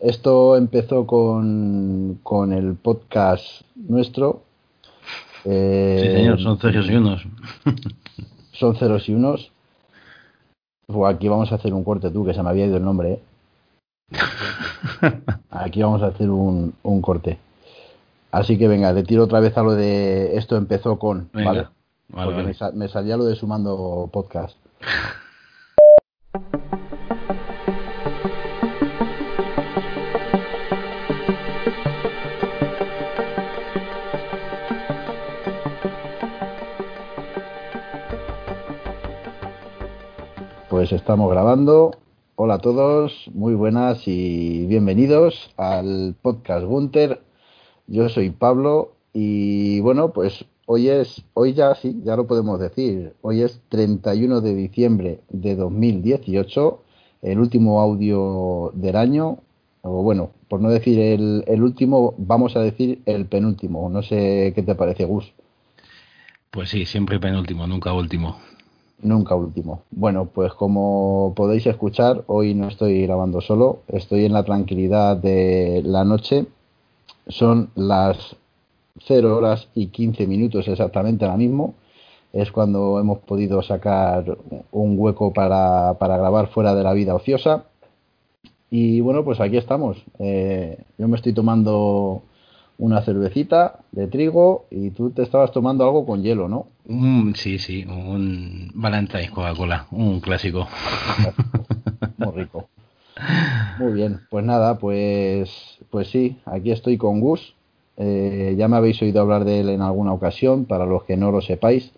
esto empezó con, con el podcast nuestro. Eh, sí, señor, son ceros y unos. son ceros y unos. Pues aquí vamos a hacer un corte tú, que se me había ido el nombre. ¿eh? Aquí vamos a hacer un, un corte. Así que venga, le tiro otra vez a lo de esto empezó con, ¿vale? Porque me, salía lo de sumando podcast. Pues estamos grabando. Hola a todos, muy buenas y bienvenidos al podcast Gunter. Yo soy Pablo y bueno, pues hoy es, hoy ya sí, ya lo podemos decir. Hoy es 31 de diciembre de 2018, el último audio del año, o bueno, por no decir el, el último, vamos a decir el penúltimo. No sé qué te parece, Gus. Pues sí, siempre penúltimo, nunca último. Nunca último. Bueno, pues como podéis escuchar, hoy no estoy grabando solo, estoy en la tranquilidad de la noche. Son las 0 horas y 15 minutos exactamente ahora mismo. Es cuando hemos podido sacar un hueco para, para grabar fuera de la vida ociosa. Y bueno, pues aquí estamos. Eh, yo me estoy tomando una cervecita de trigo y tú te estabas tomando algo con hielo, ¿no? Mm, sí, sí, un Valentine's Coca-Cola, un clásico. Muy rico. Muy bien, pues nada, pues, pues sí, aquí estoy con Gus. Eh, ya me habéis oído hablar de él en alguna ocasión, para los que no lo sepáis.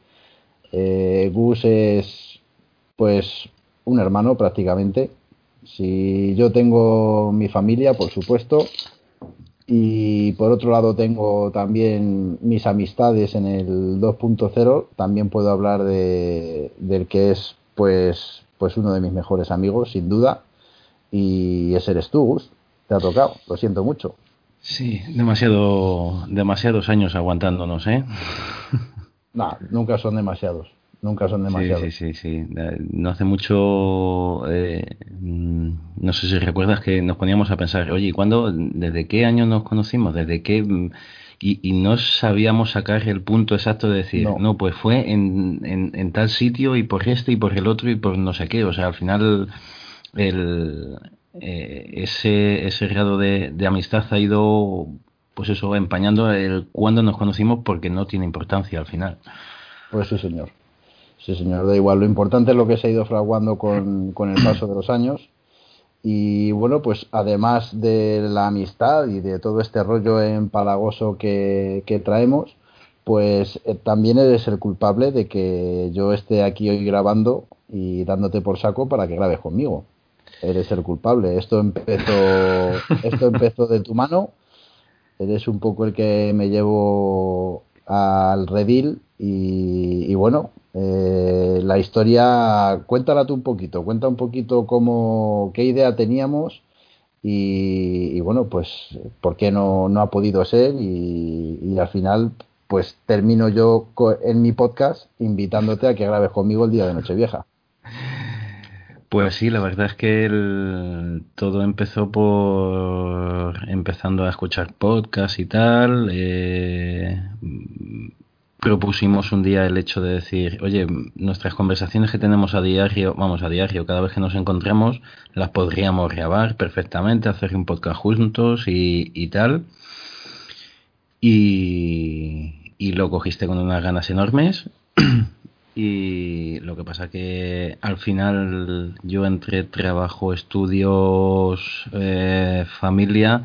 Eh, Gus es, pues, un hermano prácticamente. Si yo tengo mi familia, por supuesto, y por otro lado tengo también mis amistades en el 2.0. También puedo hablar de, del que es pues, pues uno de mis mejores amigos, sin duda. Y ese eres tú, Gus. Te ha tocado. Lo siento mucho. Sí, demasiado, demasiados años aguantándonos, ¿eh? no, nunca son demasiados nunca son demasiados. Sí, sí, sí, No hace mucho, eh, mm, no sé si recuerdas que nos poníamos a pensar, oye, ¿cuándo, desde qué año nos conocimos? ¿Desde qué? Y, no sabíamos sacar el punto exacto de decir, no, pues fue en, en, tal sitio y por este y por el otro y por no sé qué. O sea, al final el, eh, ese, ese grado de, de amistad ha ido, pues eso, empañando el cuándo nos conocimos porque no tiene importancia al final. Pues sí, señor. Sí, señor, da igual. Lo importante es lo que se ha ido fraguando con, con el paso de los años. Y bueno, pues además de la amistad y de todo este rollo empalagoso que, que traemos, pues eh, también eres el culpable de que yo esté aquí hoy grabando y dándote por saco para que grabes conmigo. Eres el culpable. Esto empezó, esto empezó de tu mano. Eres un poco el que me llevo al redil y, bueno, eh, la historia, cuéntala tú un poquito, cuenta un poquito cómo, qué idea teníamos y, bueno, pues por qué no, no ha podido ser y, al final pues termino yo en mi podcast invitándote a que grabes conmigo el día de Nochevieja. Pues sí, la verdad es que todo empezó por empezando a escuchar podcasts y tal. Eh, propusimos un día el hecho de decir, oye, nuestras conversaciones que tenemos a diario, vamos a diario, cada vez que nos encontremos, las podríamos grabar perfectamente, hacer un podcast juntos y, y tal. Y, y lo cogiste con unas ganas enormes. y lo que pasa que al final yo entre trabajo, estudios, eh, familia,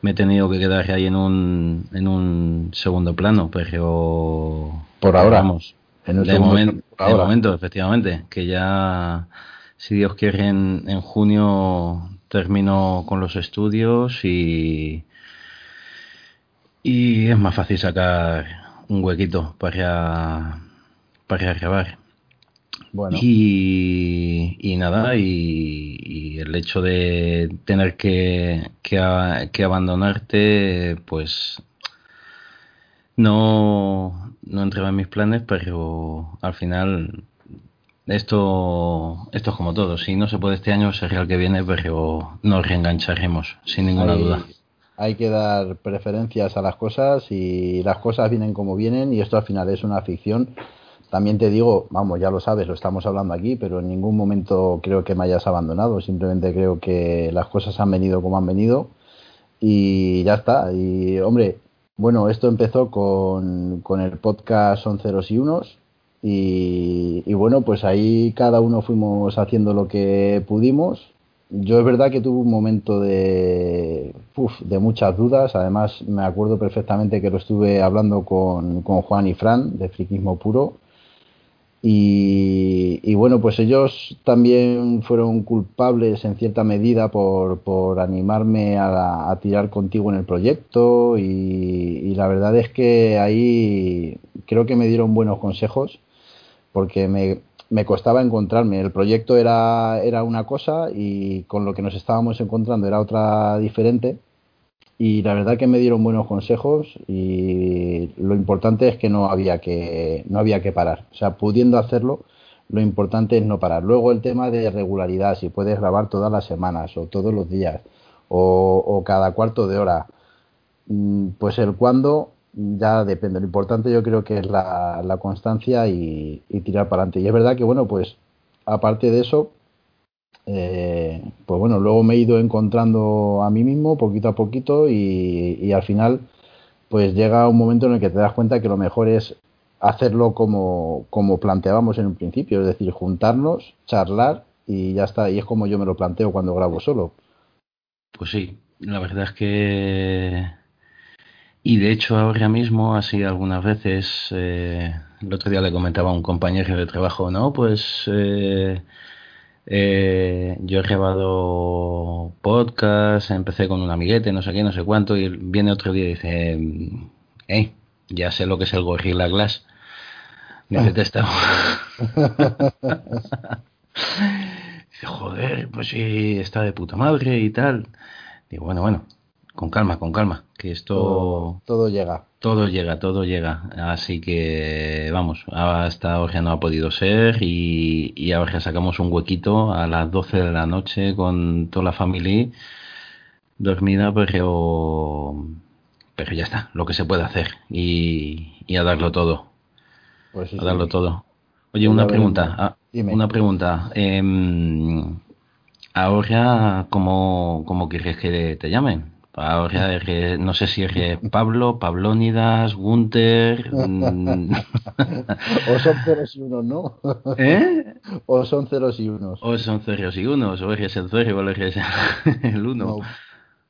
me he tenido que quedar ahí en un, en un segundo plano, pero... Por ahora. Vamos, en de, momento, efectivamente, que ya, si Dios quiere, en, en junio termino con los estudios y, y es más fácil sacar un huequito para, para grabar. Y, nada, y, el hecho de tener que, que, abandonarte, pues no, no entraba en mis planes, pero al final esto, esto es como todo. Si no se puede este año, sería el que viene, pero nos reengancharemos, sin ninguna duda. Hay que dar preferencias a las cosas y las cosas vienen como vienen y esto al final es una ficción. También te digo, vamos, ya lo sabes, lo estamos hablando aquí, pero en ningún momento creo que me hayas abandonado. Simplemente creo que las cosas han venido como han venido y ya está. Y hombre, bueno, esto empezó con, con el podcast Son Ceros y Unos y, bueno, pues ahí cada uno fuimos haciendo lo que pudimos. Yo es verdad que tuve un momento de, de muchas dudas. Además, me acuerdo perfectamente que lo estuve hablando con, con Juan y Fran de Friquismo Puro. Y, bueno, pues ellos también fueron culpables en cierta medida por, por animarme a, a, tirar contigo en el proyecto y, y, la verdad es que ahí creo que me dieron buenos consejos porque me, me costaba encontrarme. El proyecto era, era una cosa y con lo que nos estábamos encontrando era otra diferente. Y la verdad que me dieron buenos consejos y lo importante es que no había que, no había que parar. O sea, pudiendo hacerlo, lo importante es no parar. Luego el tema de regularidad, si puedes grabar todas las semanas o todos los días o, o cada cuarto de hora, mm, pues el cuándo ya depende. Lo importante yo creo que es la, la constancia y, tirar para adelante. Y es verdad que, bueno, pues aparte de eso, eh, pues bueno, luego me he ido encontrando a mí mismo poquito a poquito y, al final, pues llega un momento en el que te das cuenta que lo mejor es hacerlo como, como planteábamos en un principio, es decir, juntarnos, charlar y ya está. Y es como yo me lo planteo cuando grabo solo. Pues sí, la verdad es que y de hecho ahora mismo, así algunas veces, eh, el otro día le comentaba a un compañero de trabajo, no, pues eh, eh, yo he grabado podcast, empecé con un amiguete, no sé qué, no sé cuánto, y viene otro día y dice, hey, ya sé lo que es el Gorilla Glass. Me detesta. dice, joder, pues sí, está de puta madre y tal. Digo, bueno, bueno, con calma, con calma, que esto... Todo, llega. Todo llega, todo llega. Así que, vamos, hasta ahora no ha podido ser y, y ahora sacamos un huequito a las 12 de la noche con toda la familia dormida, pero, pero ya está, lo que se puede hacer y, y a darlo todo. Pues a darlo todo. Oye, una pregunta, ah, una pregunta. Eh, ahora, ¿cómo, ¿cómo quieres que te llamen? Ahora no sé si es Pablo, Pablónidas, Gunter. Mm. o son ceros y unos, ¿no? ¿Eh? O son ceros y unos. O son ceros y unos, o eres el cero o eres el uno.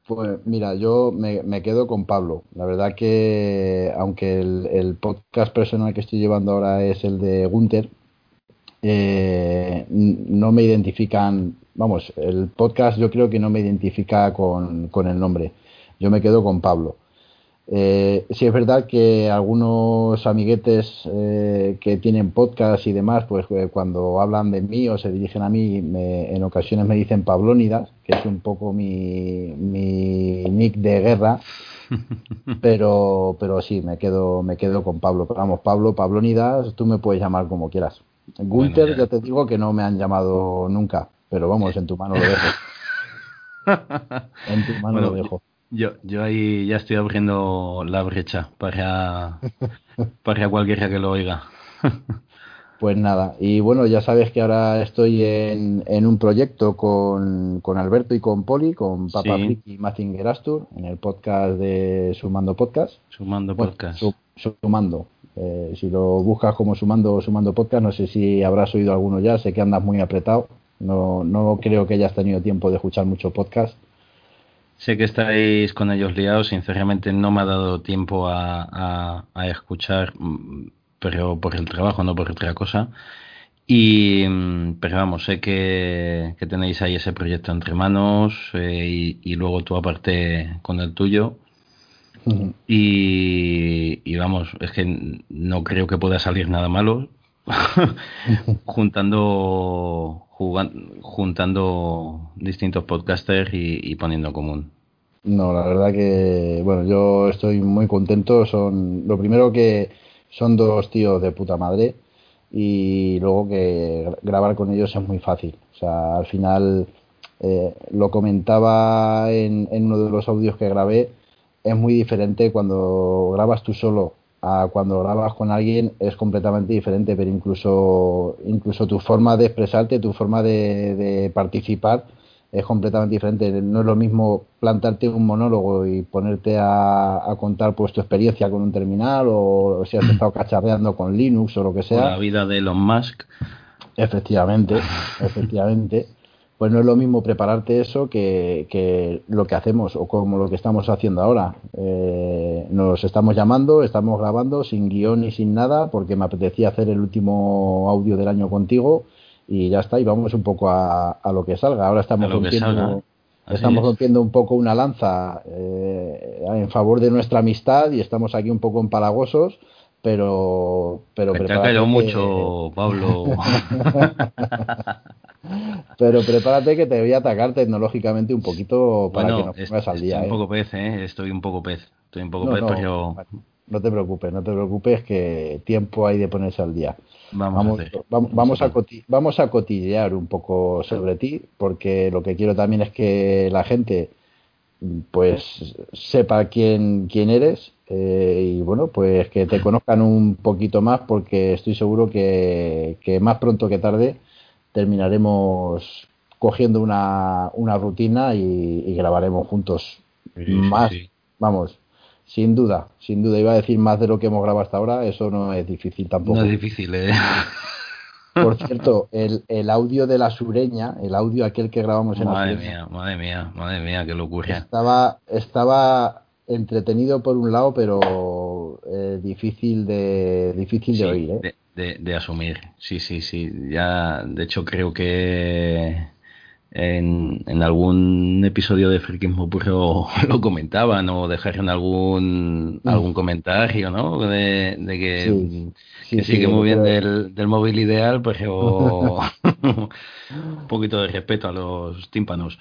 Pues mira, yo me, quedo con Pablo. La verdad que, aunque el, podcast personal que estoy llevando ahora es el de Gunter, eh, no me identifican vamos, el podcast yo creo que no me identifica con, con el nombre. Yo me quedo con Pablo. Eh, sí es verdad que algunos amiguetes eh, que tienen podcast y demás, pues eh, cuando hablan de mí o se dirigen a mí, me, en ocasiones me dicen Pablónidas, que es un poco mi, mi nick de guerra, pero, pero sí, me quedo, me quedo con Pablo. Pero vamos, Pablo, Pablónidas, tú me puedes llamar como quieras. Gunter, ya te digo que no me han llamado nunca. Pero vamos, en tu mano lo dejo. en tu mano lo dejo. Yo, yo ahí ya estoy abriendo la brecha para, para cualquiera que lo oiga. Pues nada, y bueno, ya sabes que ahora estoy en, en un proyecto con, con, Alberto y con Poli, con Papa sí. y Mazinger Astur, en el podcast de Sumando Podcast. Sumando Podcast. sumando. Eh, si lo buscas como Sumando Sumando Podcast, no sé si habrás oído alguno ya, sé que andas muy apretado. No, no creo que hayas tenido tiempo de escuchar mucho podcast. Sé que estáis con ellos liados, sinceramente no me ha dado tiempo a, a, escuchar, mm, pero por el trabajo, no por otra cosa. Y, mm, pero vamos, sé que, que tenéis ahí ese proyecto entre manos eh, y, y, luego tú aparte con el tuyo. y, y, vamos, es que no creo que pueda salir nada malo juntando juntando distintos podcasters y, poniendo común. No, la verdad que, bueno, yo estoy muy contento. Son, lo primero que son dos tíos de puta madre. y luego que grabar con ellos es muy fácil. O sea, al final eh, lo comentaba en, en, uno de los audios que grabé, es muy diferente cuando grabas tú solo a cuando grabas con alguien es completamente diferente, pero incluso, incluso tu forma de expresarte, tu forma de, de participar es completamente diferente. No es lo mismo plantarte un monólogo y ponerte a, contar pues tu experiencia con un terminal o, si has estado cacharreando con Linux o lo que sea. La vida de Elon Musk. Efectivamente, efectivamente. Pues no es lo mismo prepararte eso que, que lo que hacemos o como lo que estamos haciendo ahora. Eh, nos estamos llamando, estamos grabando sin guion y sin nada porque me apetecía hacer el último audio del año contigo y ya está, y vamos un poco a, a lo que salga. Ahora estamos rompiendo, estamos rompiendo un poco una lanza eh, en favor de nuestra amistad y estamos aquí un poco empalagosos, pero... pero te ha caído mucho, Pablo. pero prepárate que te voy a atacar tecnológicamente un poquito para que nos pongas al día. Estoy un ¿eh? poco pez, ¿eh? Estoy un poco pez. Estoy un poco pez, pero... No te preocupes, no te preocupes que tiempo hay de ponerse al día. Vamos, vamos, a, vamos, a cotillear un poco sobre ti, porque lo que quiero también es que la gente pues sepa quién, quién eres eh, y bueno, pues que te conozcan un poquito más porque estoy seguro que, más pronto que tarde terminaremos cogiendo una, una rutina y, grabaremos juntos más, vamos, sin duda, sin duda. Iba a decir más de lo que hemos grabado hasta ahora, eso no es difícil tampoco. No es difícil, ¿eh? Por cierto, el, el audio de la sureña, el audio aquel que grabamos en madre la Madre mía, madre mía, madre mía, qué locura. Estaba, estaba entretenido por un lado, pero eh, difícil de difícil de oír. ¿eh? De, de, de, asumir, sí, sí, sí. Ya, de hecho, creo que en, en, algún episodio de Friquismo Puro lo comentaban o dejaron algún mm. algún comentario, ¿no? De, de que, sí, que sigue muy bien del, del, móvil ideal, pero un poquito de respeto a los tímpanos.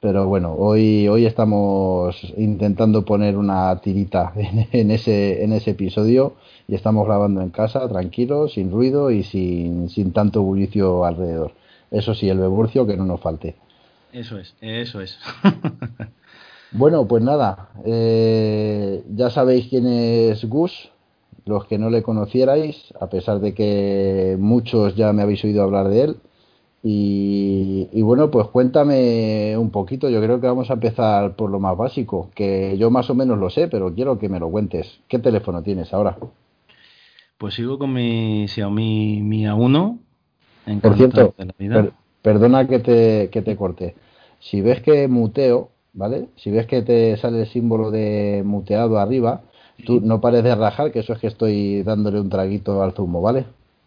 Pero bueno, hoy, hoy estamos intentando poner una tirita en, en, ese, en ese episodio y estamos grabando en casa, tranquilo, sin ruido y sin, sin tanto bullicio alrededor. Eso sí, el beburcio que no nos falte. Eso es, eso es. bueno, pues nada, eh, ya sabéis quién es Gus, los que no le conocierais, a pesar de que muchos ya me habéis oído hablar de él. Y, y, bueno, pues cuéntame un poquito, yo creo que vamos a empezar por lo más básico, que yo más o menos lo sé, pero quiero que me lo cuentes. ¿Qué teléfono tienes ahora? Pues sigo con mi Xiaomi Mi A1 por cierto, perdona que te, que te corte. Si ves que muteo, ¿vale? Si ves que te sale el símbolo de muteado arriba, tú no pares de rajar, que eso es que estoy dándole un traguito al zumo, ¿vale?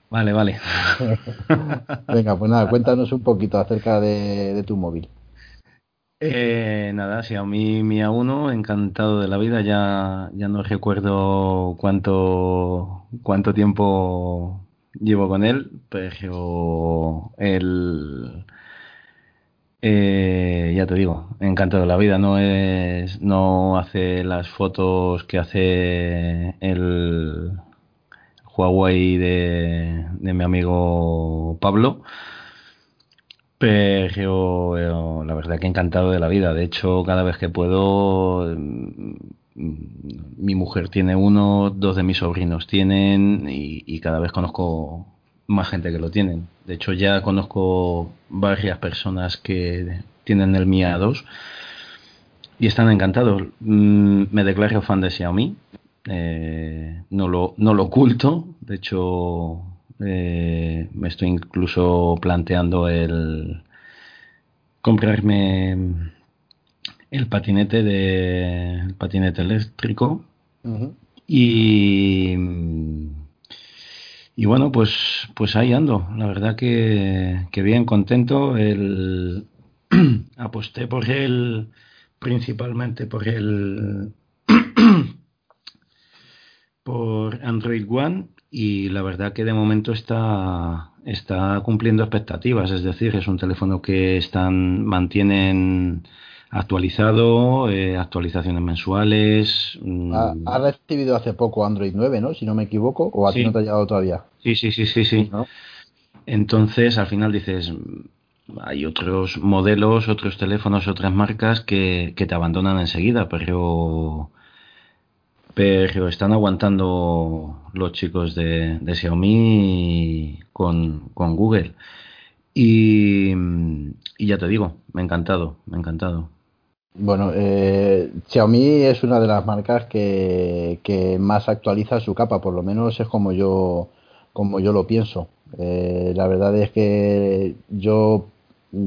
Vale, vale. Venga, pues nada, cuéntanos un poquito acerca de, de tu móvil. Eh, nada, sí, a mí mi A1, encantado de la vida, ya, ya no recuerdo cuánto, cuánto tiempo llevo con él, pero él, eh, ya te digo, encantado de la vida. No es, no hace las fotos que hace el Huawei de, de mi amigo Pablo. Pero la verdad que encantado de la vida. De hecho, cada vez que puedo mi mujer tiene uno, dos de mis sobrinos tienen y, cada vez conozco más gente que lo tienen. De hecho, ya conozco varias personas que tienen el Mi A2 y están encantados. Mm, me declaro fan de Xiaomi. Eh, no, lo, no lo oculto. De hecho, eh, me estoy incluso planteando el comprarme el patinete de el patinete eléctrico y y bueno pues pues ahí ando. La verdad que, que bien contento. El aposté por él principalmente por el por Android One y la verdad que de momento está está cumpliendo expectativas. Es decir es un teléfono que están mantienen actualizado, eh, actualizaciones mensuales. Mm. Ha, recibido hace poco Android 9, ¿no? Si no me equivoco, o a ti no te ha llegado todavía. Sí, sí, sí, sí, sí. Entonces, al final dices, hay otros modelos, otros teléfonos, otras marcas que, te abandonan enseguida, pero pero están aguantando los chicos de, de Xiaomi con, con Google. Y, y, ya te digo, me ha encantado, me ha encantado. Bueno, eh, Xiaomi es una de las marcas que, que, más actualiza su capa, por lo menos es como yo, como yo lo pienso. Eh, la verdad es que yo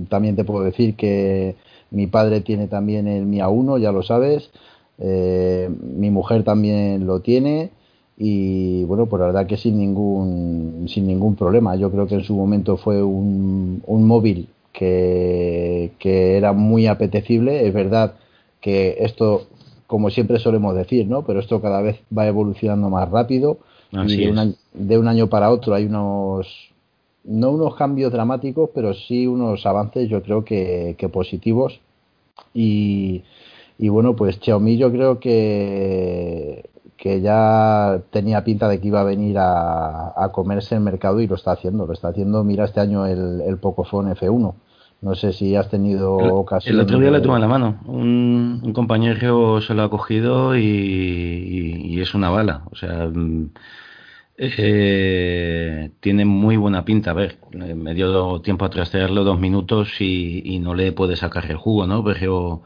también te puedo decir que mi padre tiene también el Mi A1, ya lo sabes. Eh, mi mujer también lo tiene y bueno, pues la verdad que sin ningún, sin ningún problema. Yo creo que en su momento fue un, un móvil que, era muy apetecible. Es verdad que esto, como siempre solemos decir, ¿no? Pero esto cada vez va evolucionando más rápido. y de un, de un, año para otro hay unos, no unos cambios dramáticos, pero sí unos avances, yo creo que, que positivos. Y, y bueno, pues Xiaomi yo creo que, que ya tenía pinta de que iba a venir a, a, comerse el mercado y lo está haciendo. Lo está haciendo, mira, este año el, el Pocophone F1. No sé si has tenido ocasión. El otro día le tuve la mano. Un, compañero se lo ha cogido y, es una bala. O sea, mm, eh, tiene muy buena pinta. A ver, me dio tiempo a trastearlo dos minutos y, no le puede sacar el jugo, ¿no? Pero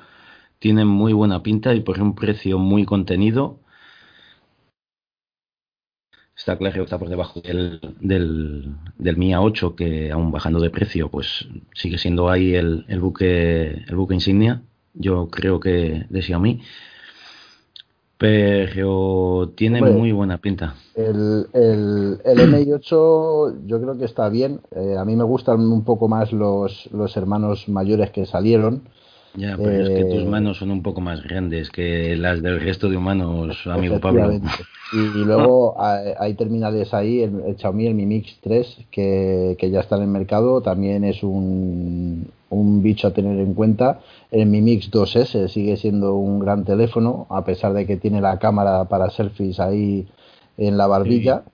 tiene muy buena pinta y por un precio muy contenido Está claro que está por debajo del, del, del MIA 8, que aún bajando de precio, pues sigue siendo ahí el, el buque el buque insignia, yo creo que de Xiaomi. Pero tiene muy buena pinta. El, el, el MI 8 yo creo que está bien. Eh, a mí me gustan un poco más los, los hermanos mayores que salieron. Ya, pero es que tus eh, manos son un poco más grandes que las del resto de humanos, amigo Pablo. Y, luego hay terminales ahí, el, Xiaomi, el Mi Mix 3, que, ya está en el mercado, también es un, un bicho a tener en cuenta. El Mi Mix 2S sigue siendo un gran teléfono, a pesar de que tiene la cámara para selfies ahí en la barbilla.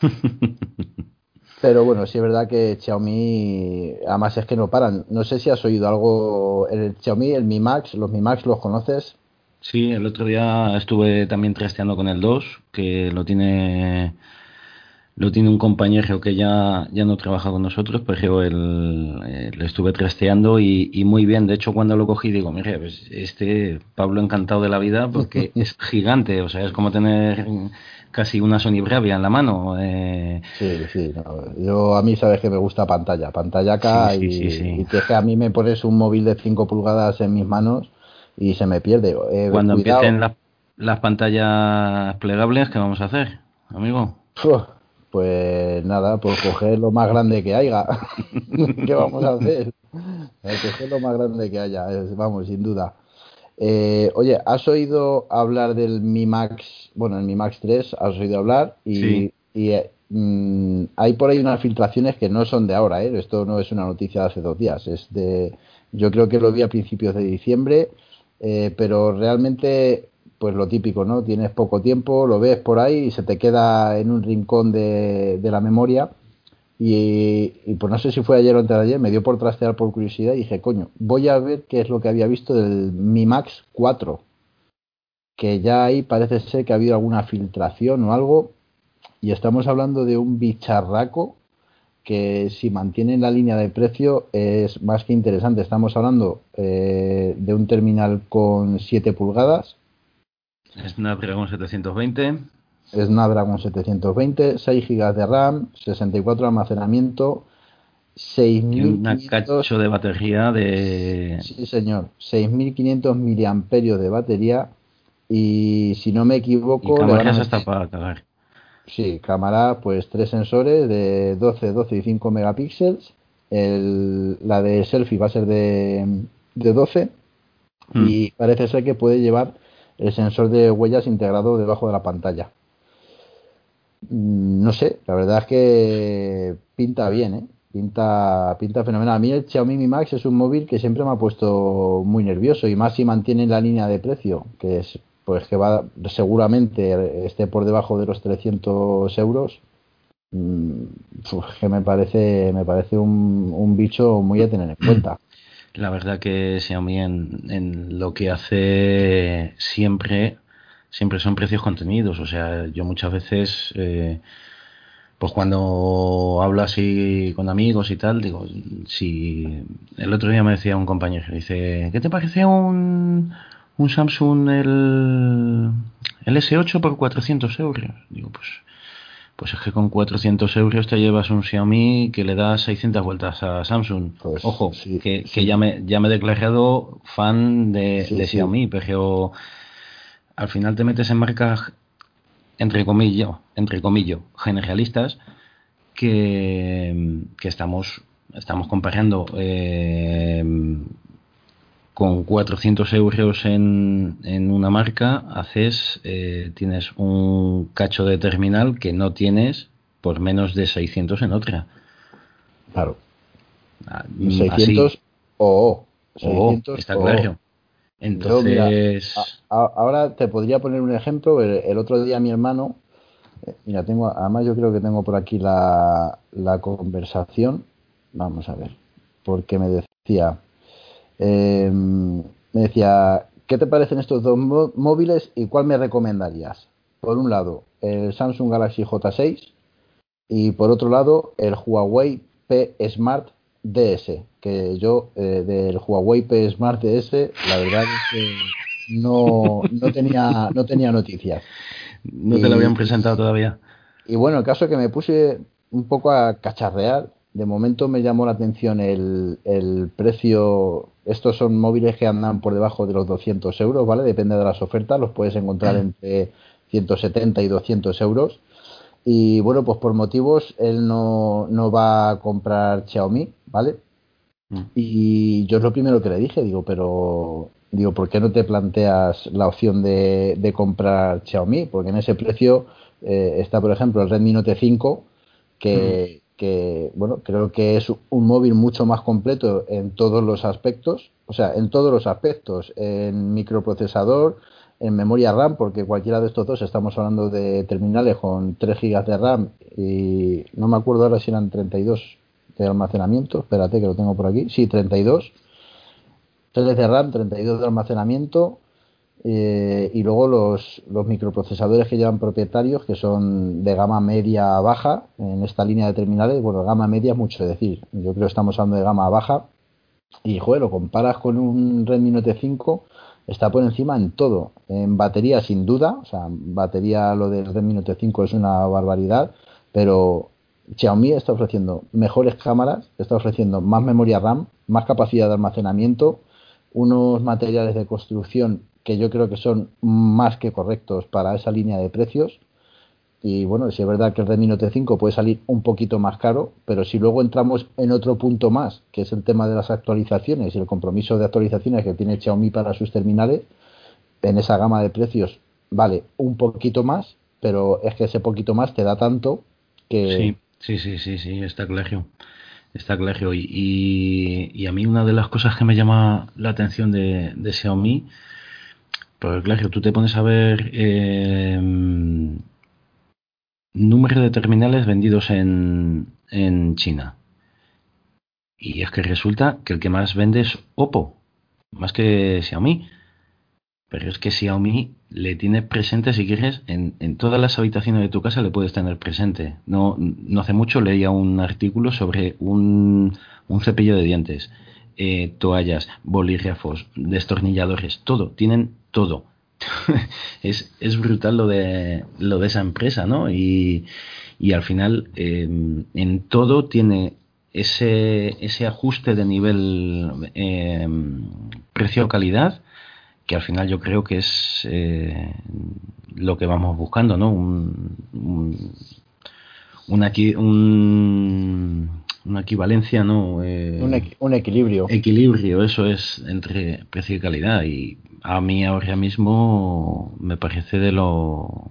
Pero bueno, sí es verdad que Xiaomi, además es que no paran. No sé si has oído algo, el Xiaomi, el Mi Max, los Mi Max, ¿los conoces? Sí, el otro día estuve también trasteando con el 2, que lo tiene lo tiene un compañero que ya, ya no trabaja con nosotros, pero él, eh, lo estuve trasteando y, y, muy bien. De hecho, cuando lo cogí, digo, mire, pues este Pablo encantado de la vida porque es gigante, o sea, es como tener casi una Sony Bravia en la mano. Eh. Sí, sí. Yo a mí sabes que me gusta pantalla, pantalla acá y, y, que a mí me pones un móvil de 5 pulgadas en mis manos y se me pierde. Eh, Cuando empiecen las pantallas plegables, ¿qué vamos a hacer, amigo? pues nada, pues coger lo más grande que haya. ¿Qué vamos a hacer? coger lo más grande que haya, vamos, sin duda. Eh, oye, ¿has oído hablar del Mi Max? Bueno, el Mi Max 3, ¿has oído hablar? Y, y eh, mm, hay por ahí unas filtraciones que no son de ahora, ¿eh? Esto no es una noticia de hace dos días, es de. Yo creo que lo vi a principios de diciembre, eh, pero realmente, pues lo típico, ¿no? Tienes poco tiempo, lo ves por ahí y se te queda en un rincón de, de la memoria y, pues no sé si fue ayer o antes de ayer, me dio por trastear por curiosidad y dije, coño, voy a ver qué es lo que había visto del Mi Max 4. Que ya ahí parece ser que ha habido alguna filtración o algo. Y estamos hablando de un bicharraco que si mantiene la línea de precio es más que interesante. Estamos hablando eh, de un terminal con 7 pulgadas. Snapdragon 720. Snapdragon 720, 6 GB de RAM, 64 de almacenamiento, 6.500 cacho de batería de Sí, señor, 6500 miliamperios de batería y si no me equivoco, y cámaras hasta para cagar. Sí, cámara, pues tres sensores de 12, 12 y 5 megapíxeles. El, la de selfie va a ser de, de 12 mm. y parece ser que puede llevar el sensor de huellas integrado debajo de la pantalla. Mm, no sé, la verdad es que pinta bien, ¿eh? pinta, pinta fenomenal. A mí el Xiaomi Mi Max es un móvil que siempre me ha puesto muy nervioso y más si mantiene la línea de precio, que es pues que va seguramente esté por debajo de los 300 euros mm, que me parece me parece un, un bicho muy a tener en cuenta la verdad que Xiaomi en, en lo que hace siempre siempre son precios contenidos o sea yo muchas veces eh, pues cuando hablo así con amigos y tal, digo, si el otro día me decía un compañero, dice, ¿qué te parece un, un Samsung el, el S8 por 400 euros? Digo, pues, pues es que con 400 euros te llevas un Xiaomi que le da 600 vueltas a Samsung. Pues, Ojo, que, que ya, me, ya me he declarado fan de, de Xiaomi, pero al final te metes en marcas entre comillas, entre comillas, generalistas, que, que estamos, estamos comparando eh, con 400 euros en, en una marca, haces, eh, tienes un cacho de terminal que no tienes por menos de 600 en otra. Claro. 600 o 600 está claro. Entonces. ahora te podría poner un ejemplo. El, otro día mi hermano. Eh, mira, tengo. Además, yo creo que tengo por aquí la, la conversación. Vamos a ver. Porque me decía. Em, me decía. ¿Qué te parecen estos dos móviles y cuál me recomendarías? Por un lado, el Samsung Galaxy J6 y por otro lado, el Huawei P Smart DS, que yo eh, del Huawei P Smart DS, la verdad es que no, no, tenía, no tenía noticias. No te lo habían presentado todavía. Y bueno, el caso es que me puse un poco a cacharrear. De momento me llamó la atención el, el precio. Estos son móviles que andan por debajo de los 200 euros, ¿vale? Depende de las ofertas, los puedes encontrar entre 170 y 200 euros. Y bueno, pues por motivos él no, no va a comprar Xiaomi, ¿vale? Mm. Y yo es lo primero que le dije, digo, pero digo, ¿por qué no te planteas la opción de, de comprar Xiaomi? Porque en ese precio eh, está, por ejemplo, el Redmi Note 5, que, mm. que, bueno, creo que es un móvil mucho más completo en todos los aspectos, o sea, en todos los aspectos, en microprocesador, en memoria RAM, porque cualquiera de estos dos estamos hablando de terminales con 3 GB de RAM y no me acuerdo ahora si eran 32 de almacenamiento, espérate que lo tengo por aquí, sí, 32, 3 de RAM, 32 de almacenamiento eh, y luego los, los microprocesadores que llevan propietarios que son de gama media baja en esta línea de terminales, bueno, gama media es mucho decir, yo creo que estamos hablando de gama baja y joder, lo comparas con un Redmi Note 5 está por encima en todo. En batería, sin duda, o sea, batería lo del Redmi Note 5 es una barbaridad, pero Xiaomi está ofreciendo mejores cámaras, está ofreciendo más memoria RAM, más capacidad de almacenamiento, unos materiales de construcción que yo creo que son más que correctos para esa línea de precios y bueno, si es verdad que el Redmi Note 5 puede salir un poquito más caro, pero si luego entramos en otro punto más, que es el tema de las actualizaciones y el compromiso de actualizaciones que tiene Xiaomi para sus terminales, en esa gama de precios vale un poquito más, pero es que ese poquito más te da tanto que... Sí, sí, sí, sí, sí está claro. Está claro. Y, y, a mí una de las cosas que me llama la atención de, de Xiaomi, pues claro, tú te pones a ver... Eh, número de terminales vendidos en, en China. Y es que resulta que el que más vende es Oppo, más que Xiaomi. Pero es que Xiaomi le tiene presente, si quieres, en, en, todas las habitaciones de tu casa le puedes tener presente. No, no hace mucho leía un artículo sobre un, un cepillo de dientes, eh, toallas, bolígrafos, destornilladores, todo, tienen todo. es, es brutal lo de, lo de esa empresa, ¿no? Y, y al final em, en todo tiene ese, ese ajuste de nivel em, precio-calidad que al final yo creo que es eh, lo que vamos buscando, ¿no? Un, un, un, una equivalencia, ¿no? Eh, un, equilibrio. Equilibrio, eso es entre precio y calidad. Y a mí ahora mismo me parece de lo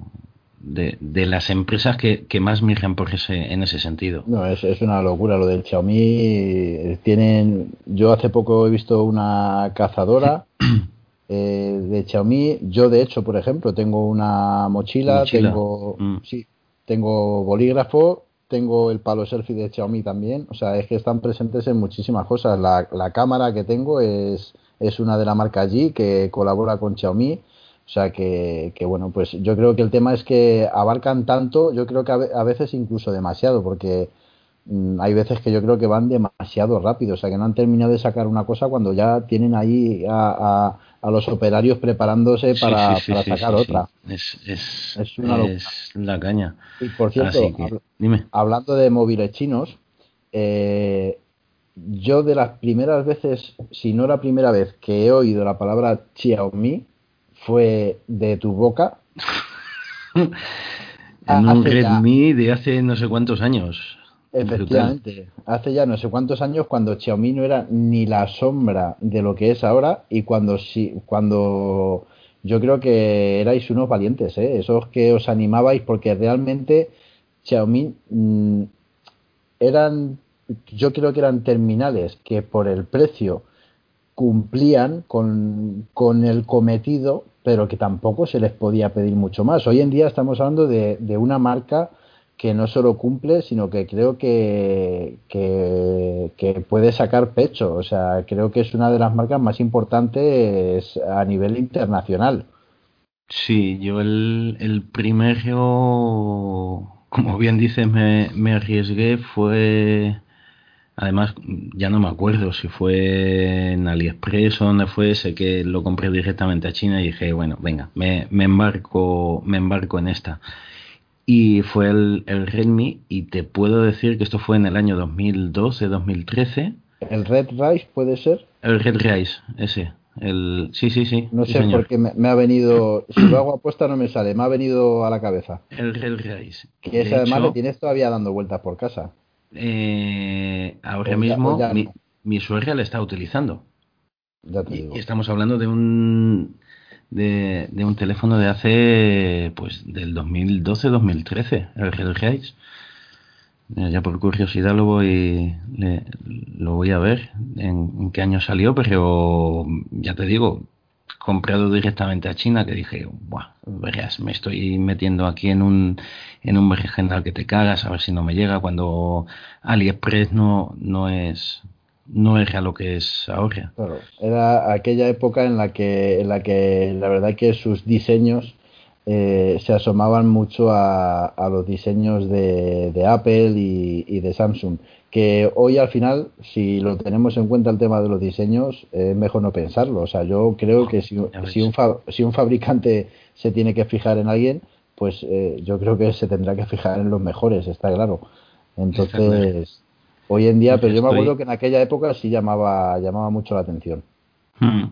de, de las empresas que, que, más miran por ese, en ese sentido. No, es, es una locura lo del Xiaomi. Tienen, yo hace poco he visto una cazadora eh, de Xiaomi. Yo, de hecho, por ejemplo, tengo una mochila, Mochila. tengo, Mm. sí, tengo bolígrafo, tengo el palo selfie de Xiaomi también. O sea, es que están presentes en muchísimas cosas. La, la cámara que tengo es, es una de la marca G que colabora con Xiaomi. O sea que, que, bueno, pues yo creo que el tema es que abarcan tanto, yo creo que a, ve- a veces incluso demasiado, porque hay veces que yo creo que van demasiado rápido, o sea que no han terminado de sacar una cosa cuando ya tienen ahí a, a- a los operarios preparándose para, sí, sí, para sí, sacar otra. Es, es, Es una locura. es la caña. Y por cierto, que, dime. hablando de móviles chinos, eh, yo de las primeras veces, si no la primera vez que he oído la palabra Xiaomi, fue de tu boca. En un hace ya- Redmi de hace no sé cuántos años. Efectivamente, hace ya no sé cuántos años cuando Xiaomi no era ni la sombra de lo que es ahora y cuando sí, cuando yo creo que erais unos valientes, ¿eh? esos que os animabais porque realmente Xiaomi mm, eran, yo creo que eran terminales que por el precio cumplían con, con el cometido, pero que tampoco se les podía pedir mucho más. Hoy en día estamos hablando de, de una marca que no solo cumple, sino que creo que, que, puede sacar pecho. O sea, creo que es una de las marcas más importantes a nivel internacional. Sí, yo el, el primero, como bien dices, me, me arriesgué, fue, además, ya no me acuerdo si fue en AliExpress o donde fue, sé que lo compré directamente a China y dije, bueno, venga, me, me embarco, me embarco en esta. Y fue el, el Redmi, y te puedo decir que esto fue en el año 2012, 2013, ¿El Red Rise puede ser? el Red Rise, ese. El, sí, sí, sí. No sí, sé por qué me, me ha venido, si lo hago apuesta no me sale, me ha venido a la cabeza. El Red Rise. Que ese además hecho, le tienes todavía dando vueltas por casa. eh, ahora ya- mismo ya mi, no. mi suegra la está utilizando. Ya te digo. y estamos hablando de un de, de un teléfono de hace pues del 2012-2013, el Red Rise. Eh, Ya por curiosidad lo voy le- lo voy a ver en, en qué año salió, pero ya te digo, comprado directamente a China que dije, Buah, verás, me estoy metiendo aquí en un en un berenjenal que te cagas, a ver si no me llega cuando AliExpress no no es no era lo que es ahora. Claro, era aquella época en la que, en la que la verdad que sus diseños eh, se asomaban mucho a, a los diseños de, de Apple y, y de Samsung. Que hoy al final, si lo tenemos en cuenta el tema de los diseños, es mejor no pensarlo. O sea, yo creo que si, si, un, fa- si un fabricante se tiene que fijar en alguien, pues eh, yo creo que se tendrá que fijar en los mejores. Está claro. Entonces, hoy en día, pero yo me acuerdo que en aquella época sí llamaba, llamaba mucho la atención. Hmm.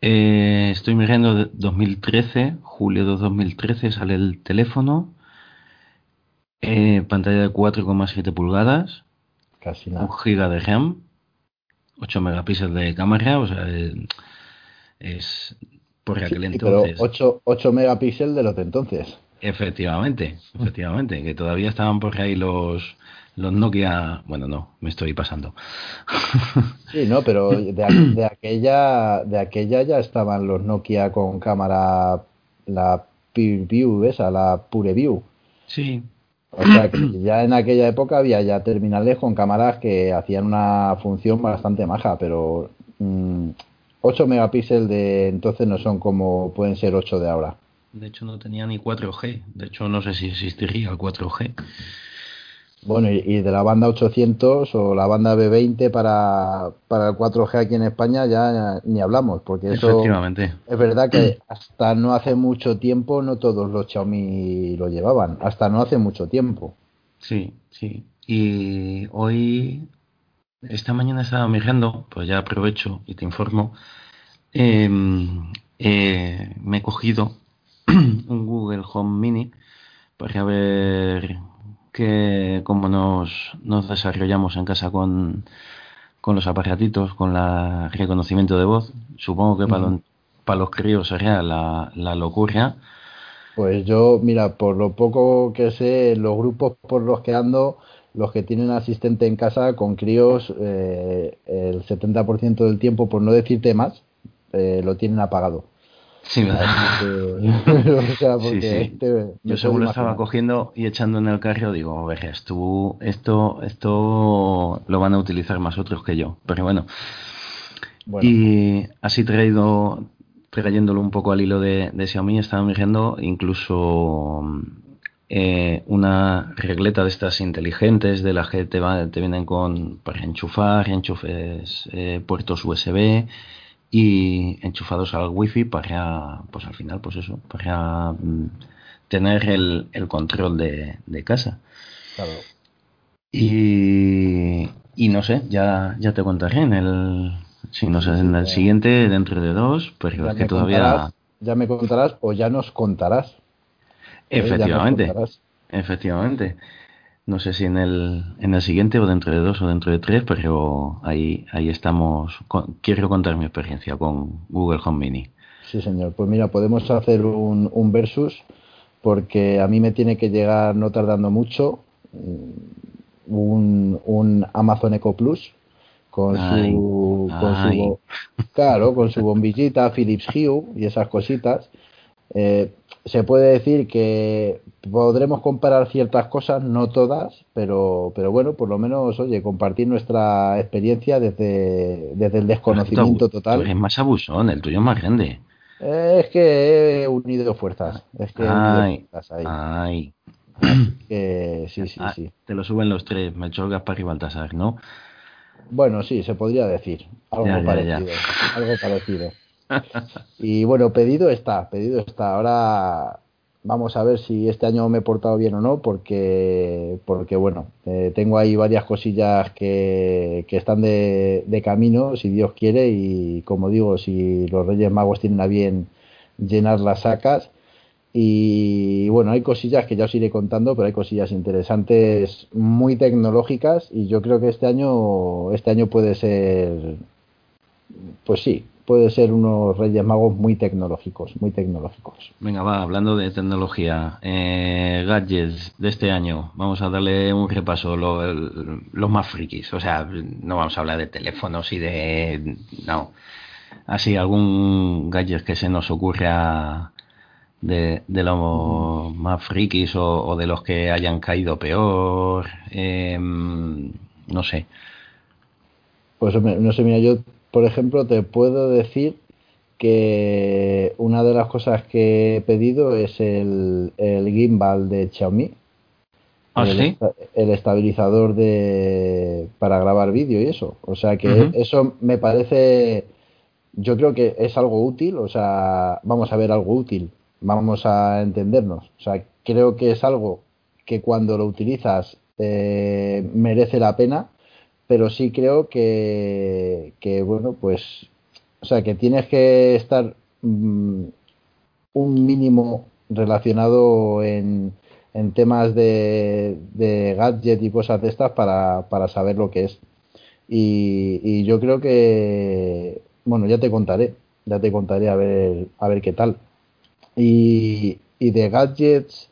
Eh, estoy mirando de 2013, julio de 2013 sale el teléfono, eh, pantalla de 4,7 pulgadas, Casi 1 nada. giga de RAM, 8 megapíxeles de cámara, o sea, eh, es por Sí, aquel pero entonces. 8, 8 megapíxeles de los de entonces. Efectivamente, efectivamente, que todavía estaban por ahí los los Nokia, bueno, no, me estoy pasando. Sí, no, pero de, aquella de aquella ya estaban los Nokia con cámara la PureView esa, la PureView. Sí, O sea que ya en aquella época había ya terminales con cámaras que hacían una función bastante maja, pero mm, 8 megapíxeles de entonces no son como pueden ser 8 de ahora. de hecho no tenía ni 4G, de hecho no sé si existiría el 4G. Bueno, y, y de la banda 800 o la banda B20 para, para el 4G aquí en España ya ni hablamos, porque eso Efectivamente. es verdad que hasta no hace mucho tiempo no todos los Xiaomi lo llevaban, hasta no hace mucho tiempo. Sí, sí. Y hoy, esta mañana estaba mirando, pues ya aprovecho y te informo. eh, eh, me he cogido un Google Home Mini para ver que cómo nos, nos desarrollamos en casa con, con los aparatitos, con el reconocimiento de voz. Supongo que para, los- para los críos sería la, la locura. Pues yo, mira, por lo poco que sé, los grupos por los que ando, los que tienen asistente en casa con críos, eh, el 70% del tiempo, por no decirte más, eh, lo tienen apagado. Sí, o sea, porque Yo según lo estaba cogiendo y echando en el carro, digo, vejes, tú, esto, esto lo van a utilizar más otros que yo. Pero bueno. Y así traído, trayéndolo un poco al hilo de, de Xiaomi, estaba mirando incluso eh, una regleta de estas inteligentes de las que te, te vienen con para enchufar, enchufes, eh, puertos USB y enchufados al wifi para, pues al final, pues eso, para mm, tener el, el control de, de casa. Claro. Y, y no sé, ya, ya te contaré en el, si no sé, en el siguiente, dentro de dos, pero es que todavía... ya me contarás o ya nos contarás. Efectivamente. efectivamente. No sé si en el, en el siguiente o dentro de dos o dentro de tres, pero ahí, ahí estamos. quiero contar mi experiencia con Google Home Mini. Sí, señor. Pues mira, podemos hacer un, un versus porque a mí me tiene que llegar no tardando mucho un, un Amazon Echo Plus con su, con su claro con su bombillita Philips Hue y esas cositas eh, se puede decir que podremos comparar ciertas cosas, no todas, pero, pero bueno, por lo menos, oye, compartir nuestra experiencia desde, desde el desconocimiento total. Es más abusón, el tuyo es más grande. es que he unido fuerzas. Es que he unido fuerzas ahí. que, sí, sí, ah, sí. Te lo suben los tres, Melchor, Gaspar y Baltasar, ¿no? Bueno, sí, se podría decir. Algo parecido. Algo parecido. Y bueno, pedido está, pedido está. Ahora vamos a ver si este año me he portado bien o no, porque, porque bueno, eh, tengo ahí varias cosillas que, que están de, de, camino, si Dios quiere, y como digo, si los Reyes Magos tienen a bien llenar las sacas. Y bueno, hay cosillas que ya os iré contando, pero hay cosillas interesantes, muy tecnológicas, y yo creo que este año, este año puede ser, pues sí, puede ser unos Reyes Magos muy tecnológicos, muy tecnológicos. Venga, va, hablando de tecnología, eh, gadgets de este año, vamos a darle un repaso, los más frikis, o sea, no vamos a hablar de teléfonos y de... no, así algún gadget que se nos ocurra de, de los más frikis o, de los que hayan caído peor, em, no sé. Pues no sé, mira, yo por ejemplo, te puedo decir que una de las cosas que he pedido es el, gimbal de Xiaomi. ¿Ah, el, el, estabilizador de para grabar vídeo y eso. O sea que eso me parece, yo creo que es algo útil, o sea, vamos a ver algo útil, vamos a entendernos. O sea, creo que es algo que cuando lo utilizas eh, merece la pena pero sí creo que, que bueno, pues, o sea, que tienes que estar mm, un mínimo relacionado en, en temas de, de gadget y cosas de estas para, para saber lo que es. Y, y, yo creo que, bueno, ya te contaré, ya te contaré a ver, a ver qué tal. Y, y de gadgets,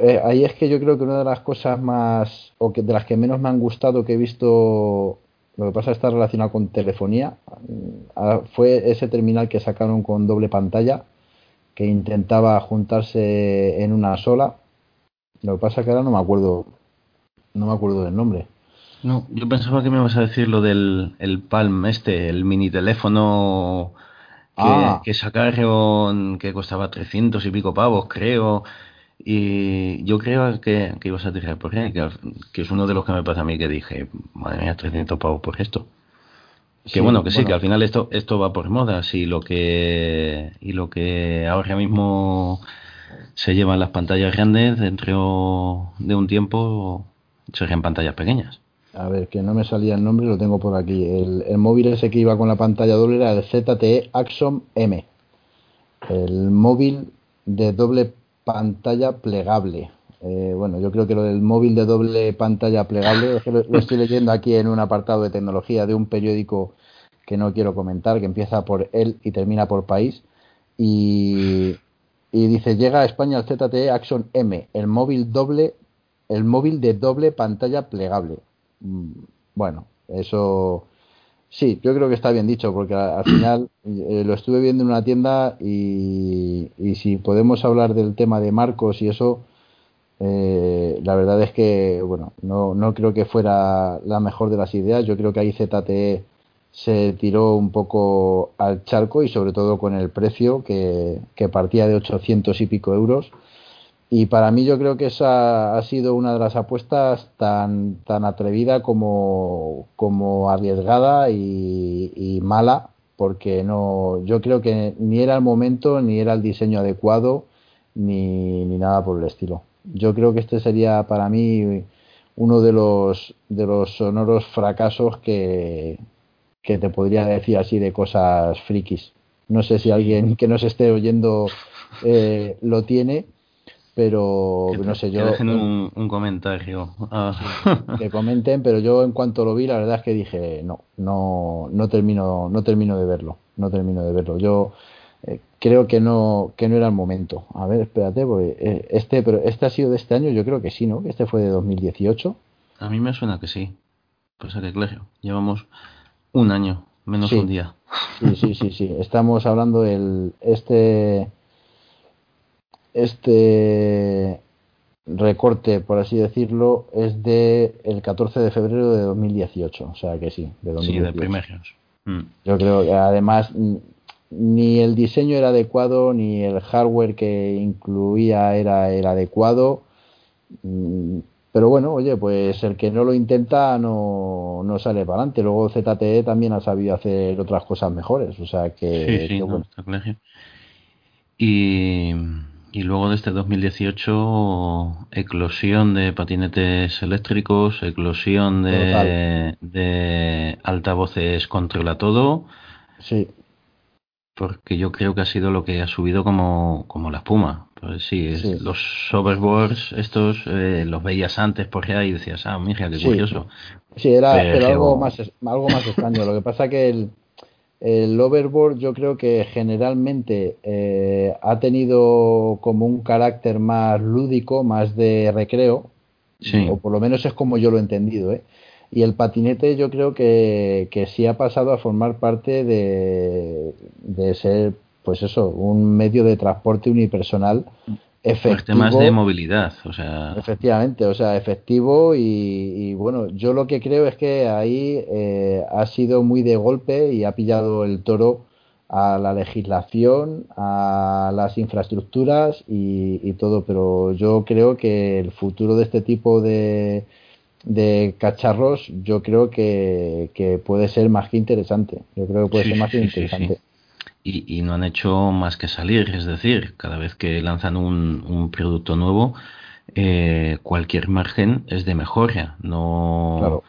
eh, ahí es que yo creo que una de las cosas más, o que de las que menos me han gustado que he visto, lo que pasa está relacionado con telefonía, ah, fue ese terminal que sacaron con doble pantalla, que intentaba juntarse en una sola. Lo que pasa que ahora no me acuerdo, no me acuerdo del nombre. No, yo pensaba que me ibas a decir lo del el Palm este, el mini teléfono que, ah. que sacaron que costaba 300 y pico pavos, creo y yo creo que, que ibas a tirar por él, que, es uno de los que me pasa a mí que dije, madre mía, 300 pavos por esto. Que bueno, que sí, que al final esto esto va por modas y lo que y lo que ahora mismo se llevan las pantallas grandes dentro de un tiempo serían pantallas pequeñas. A ver, que no me salía el nombre, lo tengo por aquí. El, el móvil ese que iba con la pantalla doble era el ZTE Axon M. El móvil de doble pantalla plegable. Eh, bueno, yo creo que lo del móvil de doble pantalla plegable, lo, estoy leyendo aquí en un apartado de tecnología de un periódico que no quiero comentar, que empieza por él y termina por país. Y, y dice, llega a España el ZTE Action M, el móvil doble, el móvil de doble pantalla plegable. Mm, bueno, eso sí, yo creo que está bien dicho, porque al final eh, lo estuve viendo en una tienda y, y, si podemos hablar del tema de marcos y eso, eh, la verdad es que, bueno, no, no creo que fuera la mejor de las ideas. Yo creo que ahí ZTE se tiró un poco al charco y sobre todo con el precio que, que partía de 800 y pico euros y para mí yo creo que esa ha sido una de las apuestas tan, tan atrevida como, como arriesgada y, mala, porque no, yo creo que ni era el momento, ni era el diseño adecuado, ni, ni nada por el estilo. Yo creo que este sería para mí uno de los, de los sonoros fracasos que, que te podría decir así de cosas frikis. No sé si alguien que nos esté oyendo eh, lo tiene, pero no sé yo dejen un, un comentario. Ah. que comenten pero yo en cuanto lo vi la verdad es que dije no no no termino no termino de verlo no termino de verlo. Yo eh, creo que no que no era el momento. A ver espérate porque eh, este pero este ha sido de este año yo creo que sí no que este fue de 2018 a mí me suena que sí. Pues que claro llevamos un año menos un día. Sí sí sí sí. Estamos hablando del este este recorte, por así decirlo, es de el 14 de febrero de 2018, o sea que sí, de 2018. Sí, de primeros. Mm. Yo creo que además ni el diseño era adecuado, ni el hardware que incluía era el adecuado. Mm, pero bueno, oye, pues el que no lo intenta no, no sale para adelante. Luego ZTE también ha sabido hacer otras cosas mejores, o sea que... Sí, sí, bueno. está claro. Y y luego de este 2018, eclosión de patinetes eléctricos, eclosión de, de altavoces controla todo. Sí. Porque yo creo que ha sido lo que ha subido como, como la espuma. Pues sí, los overboards estos eh, los veías antes por ahí y decías, ah, mira, qué curioso. Sí, era, pero algo, más, algo más extraño. Lo que pasa que el, el overboard yo creo que generalmente eh, ha tenido como un carácter más lúdico, más de recreo, o por lo menos es como yo lo he entendido. ¿eh? Y el patinete yo creo que, que sí ha pasado a formar parte de, de ser, pues eso, un medio de transporte unipersonal efectivo. temas de movilidad, o sea. Efectivamente, o sea, efectivo y, bueno, yo lo que creo es que ahí eh, ha sido muy de golpe y ha pillado el toro a la legislación, a las infraestructuras y, todo, pero yo creo que el futuro de este tipo de, de cacharros, yo creo que, que, puede ser más que interesante. Yo creo que puede ser más que interesante y, no han hecho más que salir. Es decir, cada vez que lanzan un, un producto nuevo, eh, cualquier margen es de mejora, no,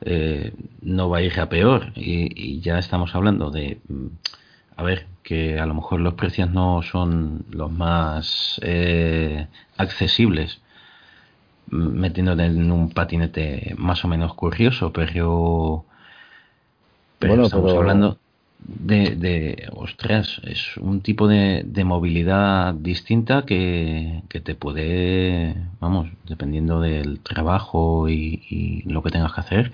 eh, no va a ir a peor. Y, ya estamos hablando de, a ver, que a lo mejor los precios no son los más eh, accesibles metiéndote en un patinete más o menos curioso, pero, pero estamos hablando de, de, ostras, es un tipo de, de movilidad distinta que, que, te puede, vamos, dependiendo del trabajo y, lo que tengas que hacer,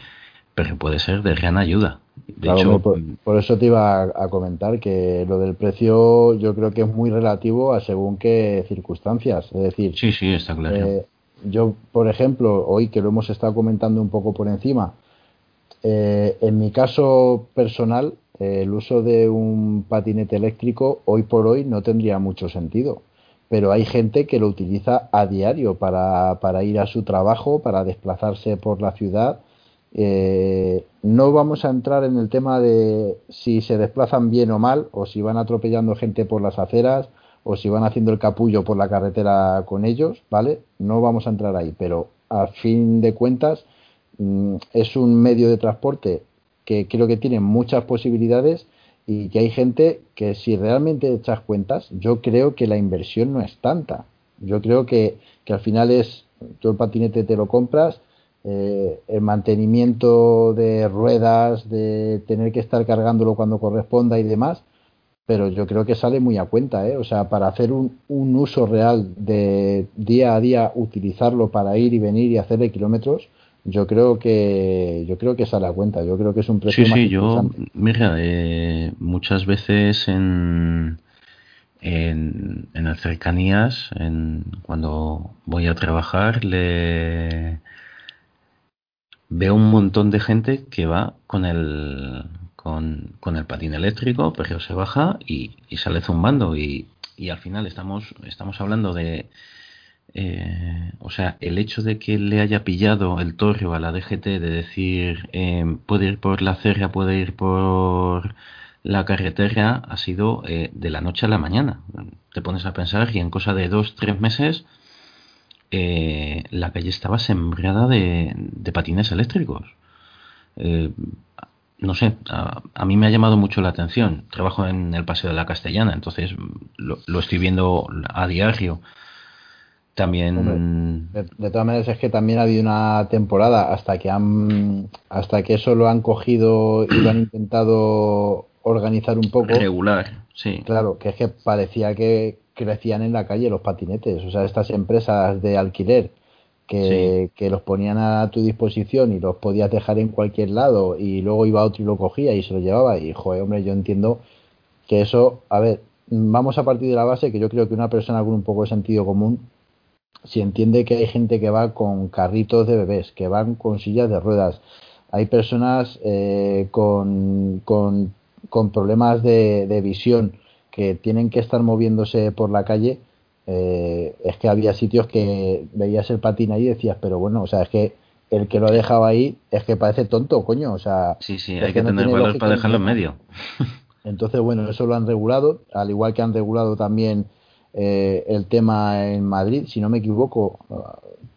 pero puede ser de gran ayuda. De hecho, por, eso te iba a, comentar que lo del precio yo creo que es muy relativo a según qué circunstancias. Es decir, sí, sí, está claro. Eh, yo, por ejemplo, hoy que lo hemos estado comentando un poco por encima, eh, en mi caso personal, el uso de un patinete eléctrico hoy por hoy no tendría mucho sentido, pero hay gente que lo utiliza a diario para, para ir a su trabajo, para desplazarse por la ciudad. Eh, no vamos a entrar en el tema de si se desplazan bien o mal, o si van atropellando gente por las aceras, o si van haciendo el capullo por la carretera con ellos, ¿vale? No vamos a entrar ahí, pero a fin de cuentas mm, es un medio de transporte que creo que tiene muchas posibilidades y que hay gente que si realmente echas cuentas, yo creo que la inversión no es tanta. Yo creo que, que al final es, tú el patinete te lo compras, eh, el mantenimiento de ruedas, de tener que estar cargándolo cuando corresponda y demás, pero yo creo que sale muy a cuenta, ¿eh? O sea, para hacer un, un uso real de día a día, utilizarlo para ir y venir y hacerle kilómetros, yo creo que yo creo que sale a cuenta. Yo creo que es un precio sí, sí, yo, mira, eh, muchas veces en, en, en las cercanías, en, cuando voy a trabajar, le veo un montón de gente que va con el con, con el patín eléctrico, pero se baja y, y sale zumbando y, y, al final estamos estamos hablando de eh, o sea, el hecho de que le haya pillado el torrio a la DGT de decir eh, puede ir por la cerra, puede ir por la carretera, ha sido eh, de la noche a la mañana. Te pones a pensar y en cosa de dos, tres meses eh, la calle estaba sembrada de, patines eléctricos. Eh, no sé, a, mí me ha llamado mucho la atención. Trabajo en el Paseo de la Castellana, entonces lo estoy viendo a diario. También. Hombre, de, de, todas maneras es que también ha habido una temporada hasta que han hasta que eso lo han cogido y lo han intentado organizar un poco. Regular, sí. Claro, que es que parecía que crecían en la calle los patinetes. O sea, estas empresas de alquiler que, sí. que los ponían a tu disposición y los podías dejar en cualquier lado y luego iba otro y lo cogía y se lo llevaba. Y, joder, hombre, yo entiendo que eso, a ver, vamos a partir de la base que yo creo que una persona con un poco de sentido común si entiende que hay gente que va con carritos de bebés, que van con sillas de ruedas, hay personas eh, con, con, con, problemas de, de, visión que tienen que estar moviéndose por la calle, eh, es que había sitios que veías el patín ahí y decías, pero bueno, o sea, es que el que lo ha dejado ahí es que parece tonto, coño, o sea... Sí, sí, hay que, que no tener valor para dejarlo en medio. Entonces, bueno, eso lo han regulado, al igual que han regulado también eh, el tema en Madrid, si no me equivoco,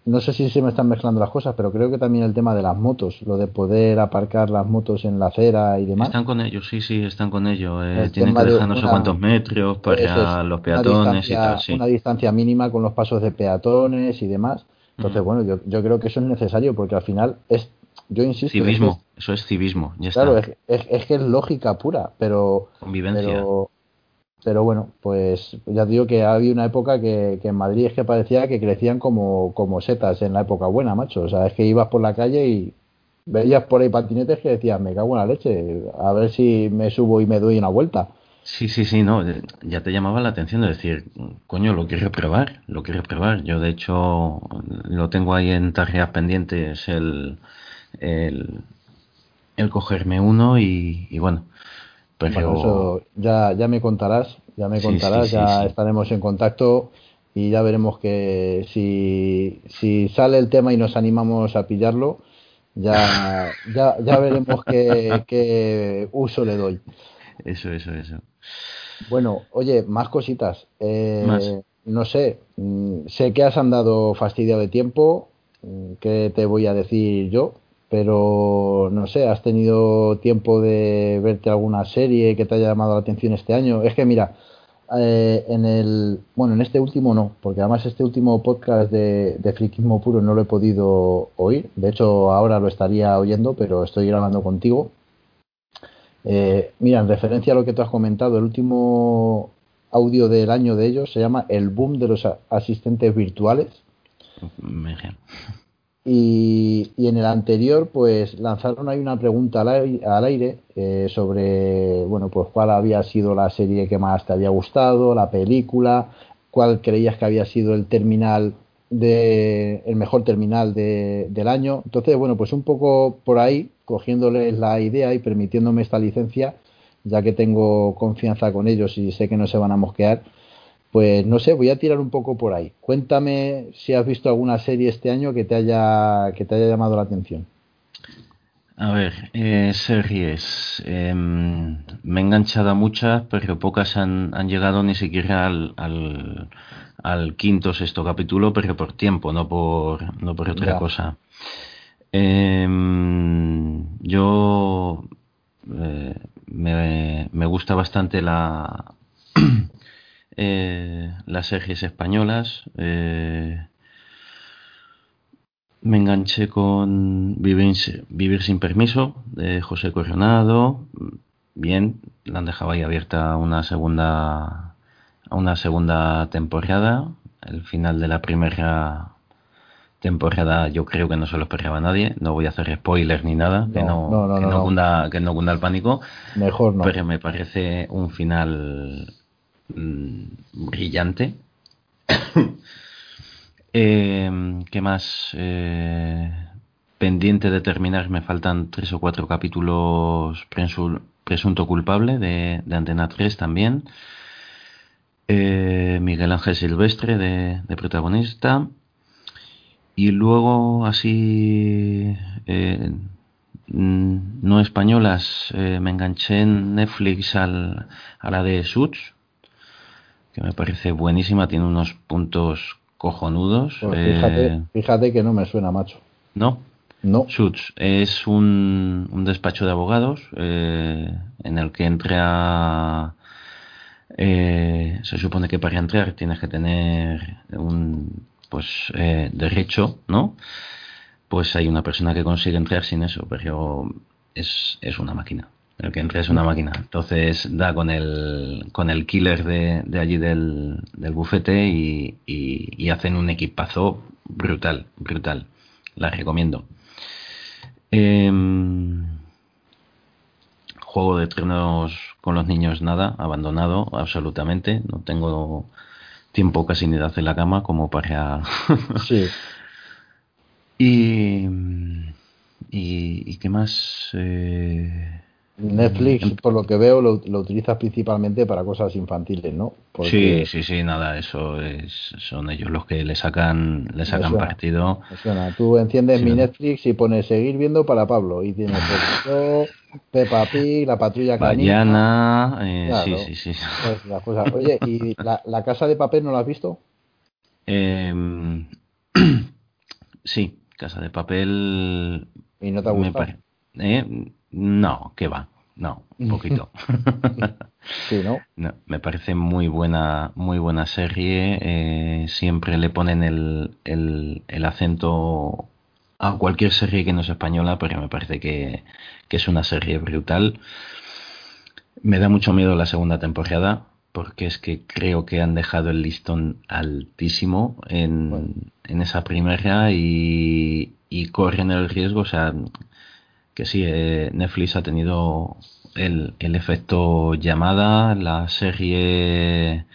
no sé si se me están mezclando las cosas, pero creo que también el tema de las motos, lo de poder aparcar las motos en la acera y demás. Están con ellos, sí, sí, están con ellos. Eh, tienen que dejar no sé cuántos metros para es, los peatones y tal. Sí. Una distancia mínima con los pasos de peatones y demás. Entonces, mm. bueno, yo, yo creo que eso es necesario porque al final es, yo insisto. Civismo, es, eso es civismo. Ya claro, está. Es, es, es, que es lógica pura, pero. Convivencia. Pero, pero bueno, pues ya digo que había una época que, que, en Madrid es que parecía que crecían como, como setas en la época buena, macho. O sea, es que ibas por la calle y veías por ahí patinetes que decías, me cago en la leche, a ver si me subo y me doy una vuelta. Sí, sí, sí, no, ya te llamaba la atención de decir, coño, lo quieres probar, lo quieres probar. Yo, de hecho, lo tengo ahí en tareas pendientes el, el, cogerme uno y bueno, pero... Bueno, eso ya, ya me contarás, ya me contarás, sí, sí, ya sí, estaremos en contacto y ya veremos que si, si sale el tema y nos animamos a pillarlo, ya, ya, ya veremos qué, qué uso le doy. Eso, eso, eso. Bueno, oye, más cositas. Eh, ¿Más? No sé, mm, sé que has andado fastidiado de tiempo. Mm, ¿Qué te voy a decir yo? Pero no sé, ¿has tenido tiempo de verte alguna serie que te haya llamado la atención este año? Es que mira, eh, en el, bueno, en este último no, porque además este último podcast de, de puro no lo he podido oír, de hecho ahora lo estaría oyendo, pero estoy grabando contigo. Eh, mira, en referencia a lo que tú has comentado, el último audio del año de ellos se llama El boom de los asistentes virtuales. Y, en el anterior, pues lanzaron ahí una pregunta al aire, al aire eh, sobre, bueno, pues cuál había sido la serie que más te había gustado, la película, cuál creías que había sido el terminal de, el mejor terminal de, del año. Entonces, bueno, pues un poco por ahí, cogiéndoles la idea y permitiéndome esta licencia, ya que tengo confianza con ellos y sé que no se van a mosquear, pues no sé, voy a tirar un poco por ahí. Cuéntame si has visto alguna serie este año que te haya, que te haya llamado la atención. A ver, eh, series. Eh, me he enganchado a muchas, pero pocas han, han llegado ni siquiera al, al, al, quinto o sexto capítulo, pero por tiempo, no por, no por otra ya. cosa. Eh, yo eh, me, me gusta bastante la eh, las series españolas. Eh, me enganché con Vivir, Vivir, sin permiso de José Coronado. bien, la han dejado ahí abierta una segunda una segunda temporada. El final de la primera temporada yo creo que no se lo esperaba nadie. No voy a hacer spoilers ni nada, que no, que no, cunda, que no cunda el pánico. Mejor no. Pero me parece un final mm, brillante. eh, ¿Qué más? Eh, pendiente de terminar, me faltan tres o cuatro capítulos presunto culpable de, Antena 3 también. Eh, Miguel Ángel Silvestre de, protagonista. Y luego así eh, no españolas, me enganché en Netflix al, a la de Suits, que me parece buenísima, tiene unos puntos cojonudos. Pues fíjate, fíjate que no me suena, macho. ¿No? No. Suits es un, un despacho de abogados en el que entra eh, se supone que para entrar tienes que tener un pues eh, derecho, ¿no? Pues hay una persona que consigue entrar sin eso, pero es, es una máquina. El que entra es una máquina. Entonces da con el, con el killer de, de allí del, del bufete y, y, hacen un equipazo brutal, brutal. La recomiendo. Eh, Juego de Tronos con los niños nada, abandonado absolutamente. No tengo tiempo casi ni de hacer la cama como para... sí. y, y, y, qué más... Eh, Netflix, por lo que veo, lo, lo, utilizas principalmente para cosas infantiles, ¿no? Sí, sí, sí, nada, eso es, son ellos los que le sacan, le sacan partido. Tú enciendes mi Netflix y pones seguir viendo para Pablo y tienes Peppa Pig, la patrulla canina. Eh, sí, sí, sí. Pues Oye, ¿y la, la, casa de papel no la has visto? Eh, sí, casa de papel. ¿Y no te ha gustado? Eh, no, que va. No, un poquito. sí, ¿no? Me parece muy buena, muy buena serie. Eh, siempre le ponen el, el, el, acento a cualquier serie que no es española, pero me parece que, que, es una serie brutal. Me da mucho miedo la segunda temporada, porque es que creo que han dejado el listón altísimo en, en esa primera y, y corren el riesgo, o sea, que sí, eh, Netflix ha tenido el, el, efecto llamada, la serie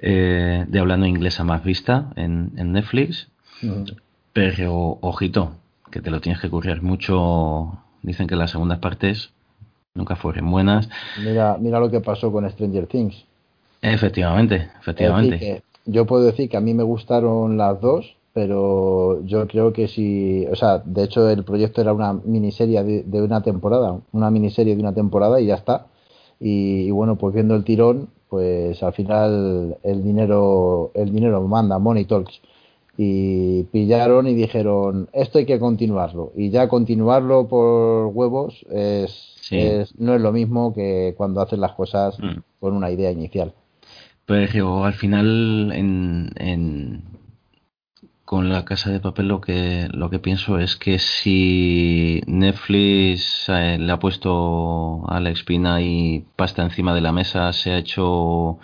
eh, de hablando inglesa más vista en, en Netflix, pero ojito, que te lo tienes que currir mucho. Dicen que las segundas partes nunca fueron buenas. Mira, mira lo que pasó con Stranger Things. Efectivamente, efectivamente. yo puedo decir que a mí me gustaron las dos, pero yo creo que si, o sea, de hecho el proyecto era una miniserie de, una temporada, una miniserie de una temporada y ya está. Y, bueno, pues viendo el tirón, pues al final el dinero, el dinero manda, money talks. Y pillaron y dijeron, esto hay que continuarlo. Y ya continuarlo por huevos es, es no es lo mismo que cuando haces las cosas mm. con una idea inicial. Pero al final en, en con la casa de papel lo que lo que pienso es que si Netflix eh, le ha puesto a la espina y pasta encima de la mesa, se ha hecho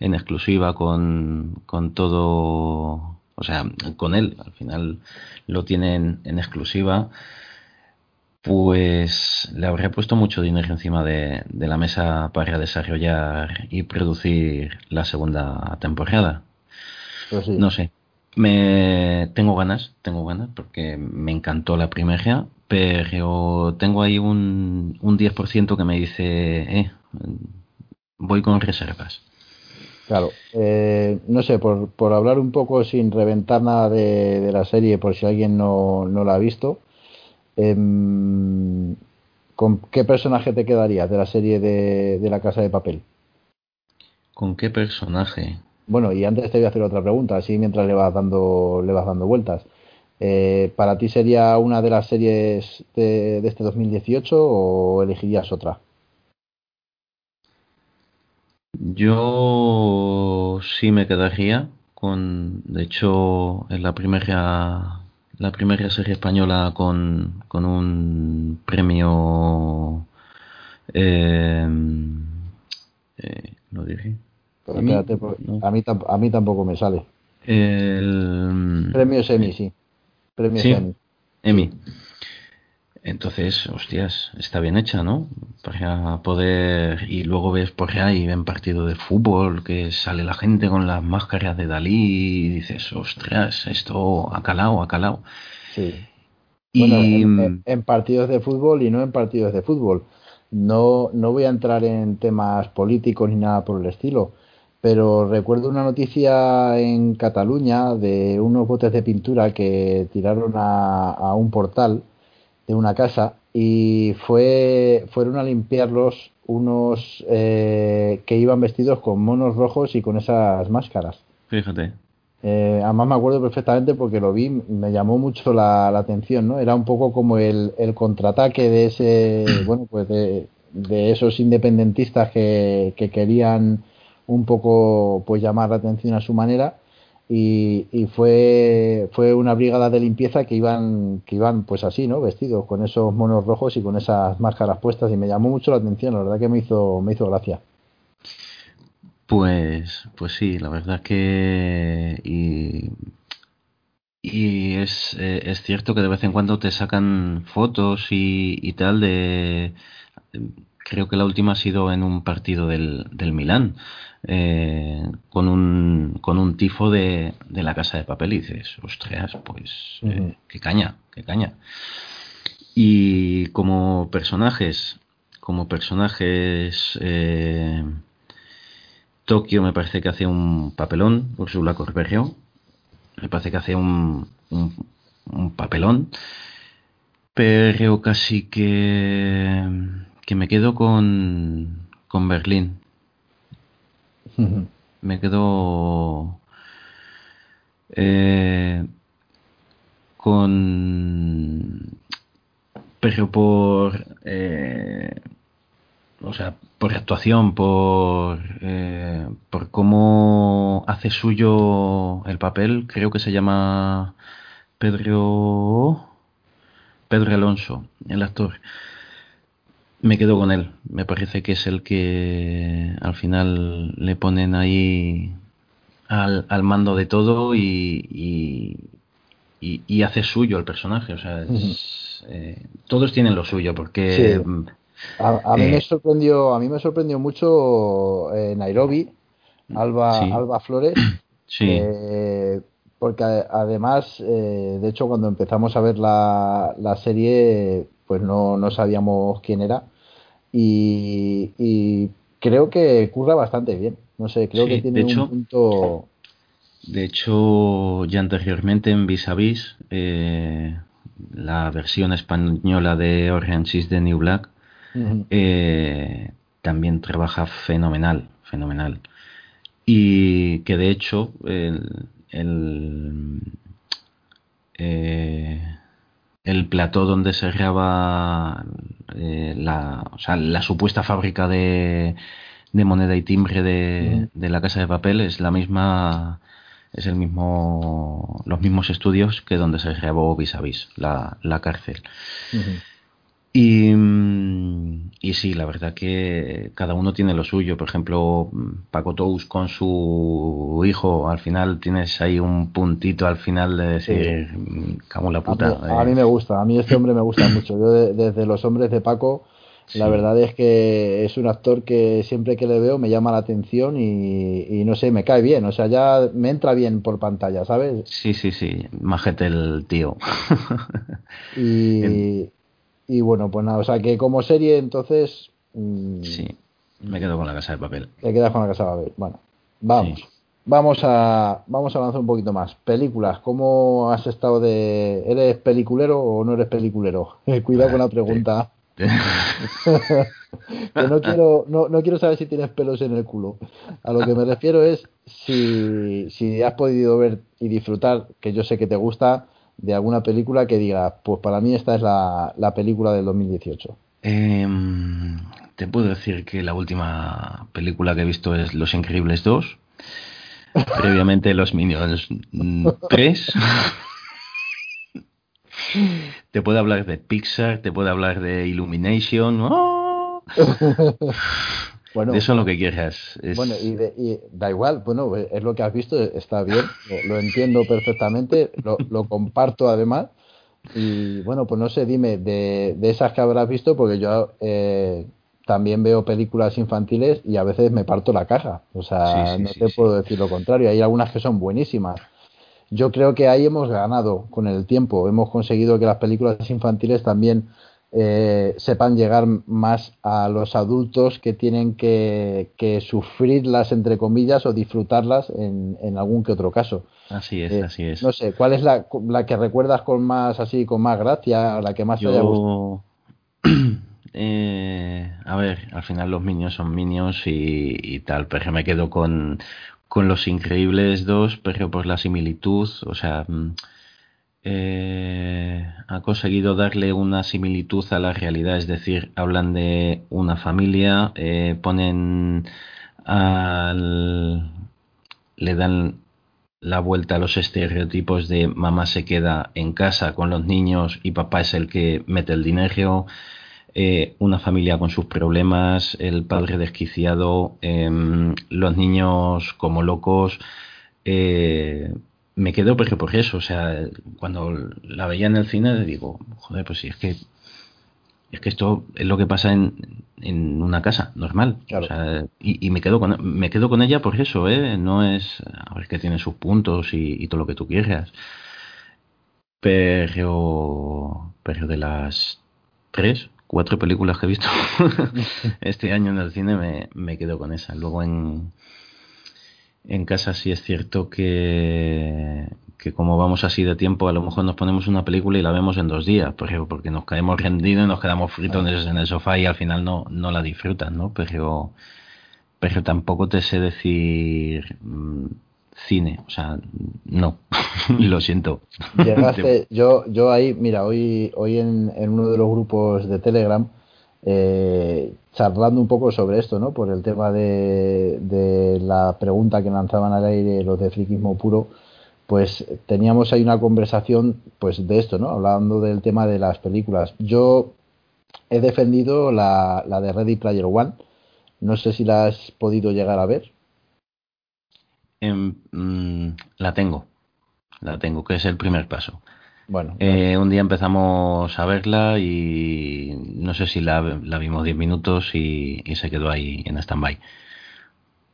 en exclusiva con, con todo, o sea, con él, al final lo tienen en exclusiva, pues le habría puesto mucho dinero encima de, de la mesa para desarrollar y producir la segunda temporada. Pues no sé, me tengo ganas, tengo ganas, porque me encantó la primera, pero tengo ahí un, un 10% que me dice, eh, voy con reservas. Claro, eh, no sé, por, por hablar un poco sin reventar nada de, de la serie, por si alguien no, no la ha visto, eh, ¿con qué personaje te quedarías de la serie de, de La Casa de Papel? ¿Con qué personaje? Bueno, y antes te voy a hacer otra pregunta, así mientras le vas dando, le vas dando vueltas. Eh, ¿Para ti sería una de las series de, este 2018 o elegirías otra? Yo sí me quedaría con, de hecho, en la primera, la primera serie española con, con un premio Eh, eh, lo dije. A, mí, a, mí, tampoco me sale. El... Premio Semi, sí. Premio Semi. Emi. Entonces, hostias, está bien hecha, ¿no? Para poder. Y luego ves por ahí, ven partido de fútbol, que sale la gente con las máscaras de Dalí y dices, ostras, esto ha calado, ha calado. Sí. Y... en, partidos de fútbol y no en partidos de fútbol. No, no voy a entrar en temas políticos ni nada por el estilo, pero recuerdo una noticia en Cataluña de unos botes de pintura que tiraron a un portal de una casa y fue fueron a limpiarlos unos eh, que iban vestidos con monos rojos y con esas máscaras. Fíjate. Eh, además me acuerdo perfectamente porque lo vi, me llamó mucho la, atención, ¿no? Era un poco como el, el contraataque de ese, bueno, pues de, de esos independentistas que, que, querían un poco pues llamar la atención a su manera y, fue, fue una brigada de limpieza que iban, que iban pues así, ¿no? Vestidos con esos monos rojos y con esas máscaras puestas y me llamó mucho la atención, la verdad que me hizo, me hizo gracia. Pues, pues sí, la verdad que y, y es, eh, es cierto que de vez en cuando te sacan fotos y, y tal de creo que la última ha sido en un partido del, del Milán eh, con, un, con un tifo de, de, la casa de papel y dices, ostras, pues eh, qué caña, qué caña. Y como personajes, como personajes, eh, Tokio me parece que hace un papelón, Ursula Corberrio, me parece que hace un, un, un papelón, pero casi que, que me quedo con, con Berlín me quedo eh, con pero por eh, o sea por actuación por eh, por cómo hace suyo el papel creo que se llama Pedro Pedro Alonso el actor me quedo con él. Me parece que es el que al final le ponen ahí al, al mando de todo y, y, hace suyo el personaje. O sea, eh, todos tienen lo suyo porque... A, mí me eh, sorprendió, a mí me sorprendió mucho eh, Nairobi, Alba, Alba Flores. Sí. porque además, de hecho, cuando empezamos a ver la, la serie, pues no, no sabíamos quién era y, creo que curra bastante bien. No sé, creo que tiene un punto. De hecho, ya anteriormente en Vis a Vis, eh, la versión española de Orange is the New Black, eh, también trabaja fenomenal, fenomenal. Y que de hecho, el, el eh, el plató donde se graba eh, la, o sea, la supuesta fábrica de, de moneda y timbre de, de, la casa de papel es la misma es el mismo los mismos estudios que donde se grabó vis a vis la, la cárcel y, y sí, la verdad que cada uno tiene lo suyo. Por ejemplo, Paco Tous con su hijo, al final tienes ahí un puntito al final de decir, cago la puta. A mí, me gusta, a mí este hombre me gusta mucho. Yo desde los hombres de Paco, la verdad es que es un actor que siempre que le veo me llama la atención y, y, no sé, me cae bien. O sea, ya me entra bien por pantalla, ¿sabes? Sí, sí, sí, majete el tío. y... Y bueno, pues nada, o sea que como serie entonces... Mm, sí, me quedo con la casa de papel. Te quedas con la casa de papel. Bueno, vamos. Vamos a, vamos a avanzar un poquito más. Películas, ¿cómo has estado de... ¿Eres peliculero o no eres peliculero? Cuidado con la pregunta. que no quiero, no, no, quiero saber si tienes pelos en el culo. A lo que me refiero es si, si has podido ver y disfrutar, que yo sé que te gusta, de alguna película que diga, pues para mí esta es la, la película del 2018? Em, te puedo decir que la última película que he visto es Los Increíbles 2. Previamente Los Minions 3. te puedo hablar de Pixar, te puedo hablar de Illumination. ¡Oh! bueno, eso es lo que quieras. Bueno, y, da igual, bueno, es lo que has visto, está bien, lo, entiendo perfectamente, lo, lo, comparto además. Y bueno, pues no sé, dime, de, de esas que habrás visto, porque yo eh, también veo películas infantiles y a veces me parto la caja. O sea, no te puedo decir lo contrario. Hay algunas que son buenísimas. Yo creo que ahí hemos ganado con el tiempo. Hemos conseguido que las películas infantiles también eh, sepan llegar más a los adultos que tienen que, sufrirlas, entre comillas, o disfrutarlas en, algún que otro caso. Así es, eh, así es. No sé, ¿cuál es la, la, que recuerdas con más así, con más gracia, la que más te haya gustado? Eh, a ver, al final los Minions son Minions y, tal, pero me quedo con, con Los Increíbles 2, pero por la similitud, o sea, mm, eh, ha conseguido darle una similitud a la realidad, es decir, hablan de una familia, eh, ponen al, le dan la vuelta a los estereotipos de mamá se queda en casa con los niños y papá es el que mete el dinero. Eh, una familia con sus problemas, el padre desquiciado, em, los niños como locos. Eh, me quedo porque por eso, o sea, cuando la veía en el cine digo, joder, pues sí, es que es que esto es lo que pasa en, en una casa normal. y, me quedo con me quedo con ella por eso, ¿eh? No es a ver que tiene sus puntos y, y todo lo que tú quieras. Pero pero de las tres cuatro películas que he visto este año en el cine, me, me quedo con esa. Luego en, en casa sí es cierto que, que como vamos así de tiempo, a lo mejor nos ponemos una película y la vemos en dos días, porque, porque nos caemos rendidos y nos quedamos fritos en el sofá y al final no, no la disfrutan, ¿no? Pero, pero tampoco te sé decir... Mm, cine, o sea, no, lo siento. Llegaste, yo, yo ahí, mira, hoy, hoy en, uno de los grupos de Telegram, eh, charlando un poco sobre esto, ¿no? Por el tema de, de la pregunta que lanzaban al aire los de friquismo puro, pues teníamos ahí una conversación, pues de esto, ¿no? Hablando del tema de las películas. Yo he defendido la, la de Ready Player One. No sé si la has podido llegar a ver. Em, la tengo, la tengo, que es el primer paso. Bueno, eh, un día empezamos a verla y no sé si la, vimos 10 minutos y, se quedó ahí en stand-by.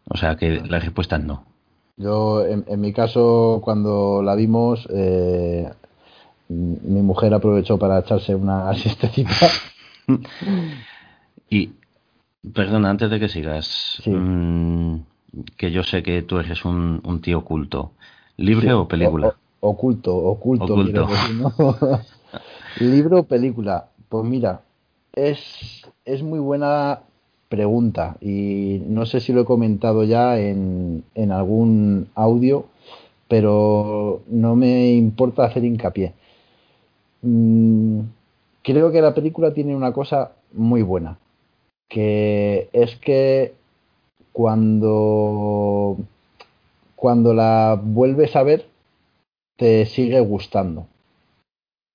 O sea que la respuesta es no. Yo, en, mi caso, cuando la vimos, eh, mi mujer aprovechó para echarse una asistecita. y, perdona, antes de que sigas, mm, que yo sé que tú eres un, un tío oculto. ¿Libre o película? Oculto, oculto. ¿Libro o película? Pues mira, es, es muy buena pregunta y no sé si lo he comentado ya en, en algún audio, pero no me importa hacer hincapié. Mm, creo que la película tiene una cosa muy buena, que es que cuando, cuando la vuelves a ver, te sigue gustando.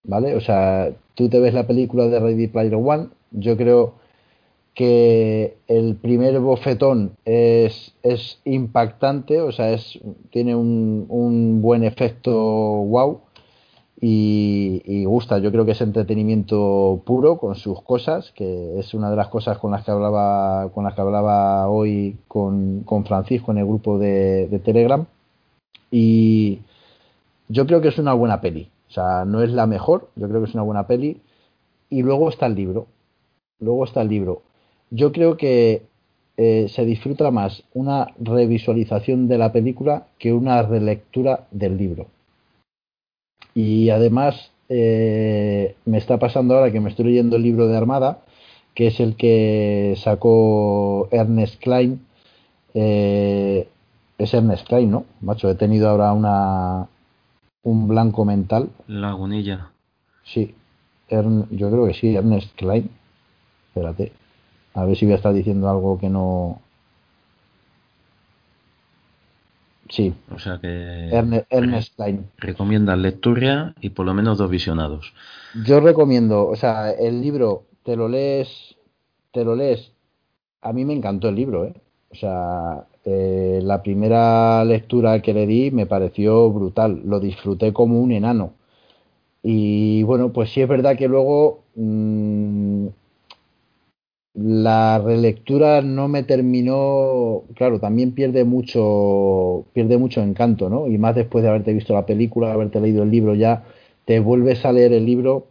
¿Vale? O sea, tú te ves la película de Ready Player One, yo creo que el primer bofetón es, es impactante, o sea, es, tiene un, un buen efecto wow y, gusta. Yo creo que es entretenimiento puro con sus cosas, que es una de las cosas con las que hablaba, con las que hablaba hoy con, con Francisco en el grupo de, de, Telegram. Y yo creo que es una buena peli. O sea, no es la mejor, yo creo que es una buena peli. Y luego está el libro. Luego está el libro. Yo creo que eh, se disfruta más una revisualización de la película que una relectura del libro. Y además eh, me está pasando ahora que me estoy leyendo el libro de Armada, que es el que sacó Ernest Klein. Eh, es Ernest Klein, ¿no? Macho, he tenido ahora una un blanco mental. Lagunilla. Sí, yo creo que sí, Ernest Klein. Espérate, a ver si voy a estar diciendo algo que no, Sí. O sea que. Ernest, Klein. Recomienda lectura y por lo menos dos visionados. Yo recomiendo, o sea, el libro te lo lees te lo lees. A mí me encantó el libro, ¿eh? O sea, eh, la primera lectura que le di me pareció brutal, lo disfruté como un enano. Y bueno, pues sí es verdad que luego mmm, la relectura no me terminó, claro, también pierde mucho, pierde mucho encanto, ¿no? Y más después de haberte visto la película, haberte leído el libro ya, te vuelves a leer el libro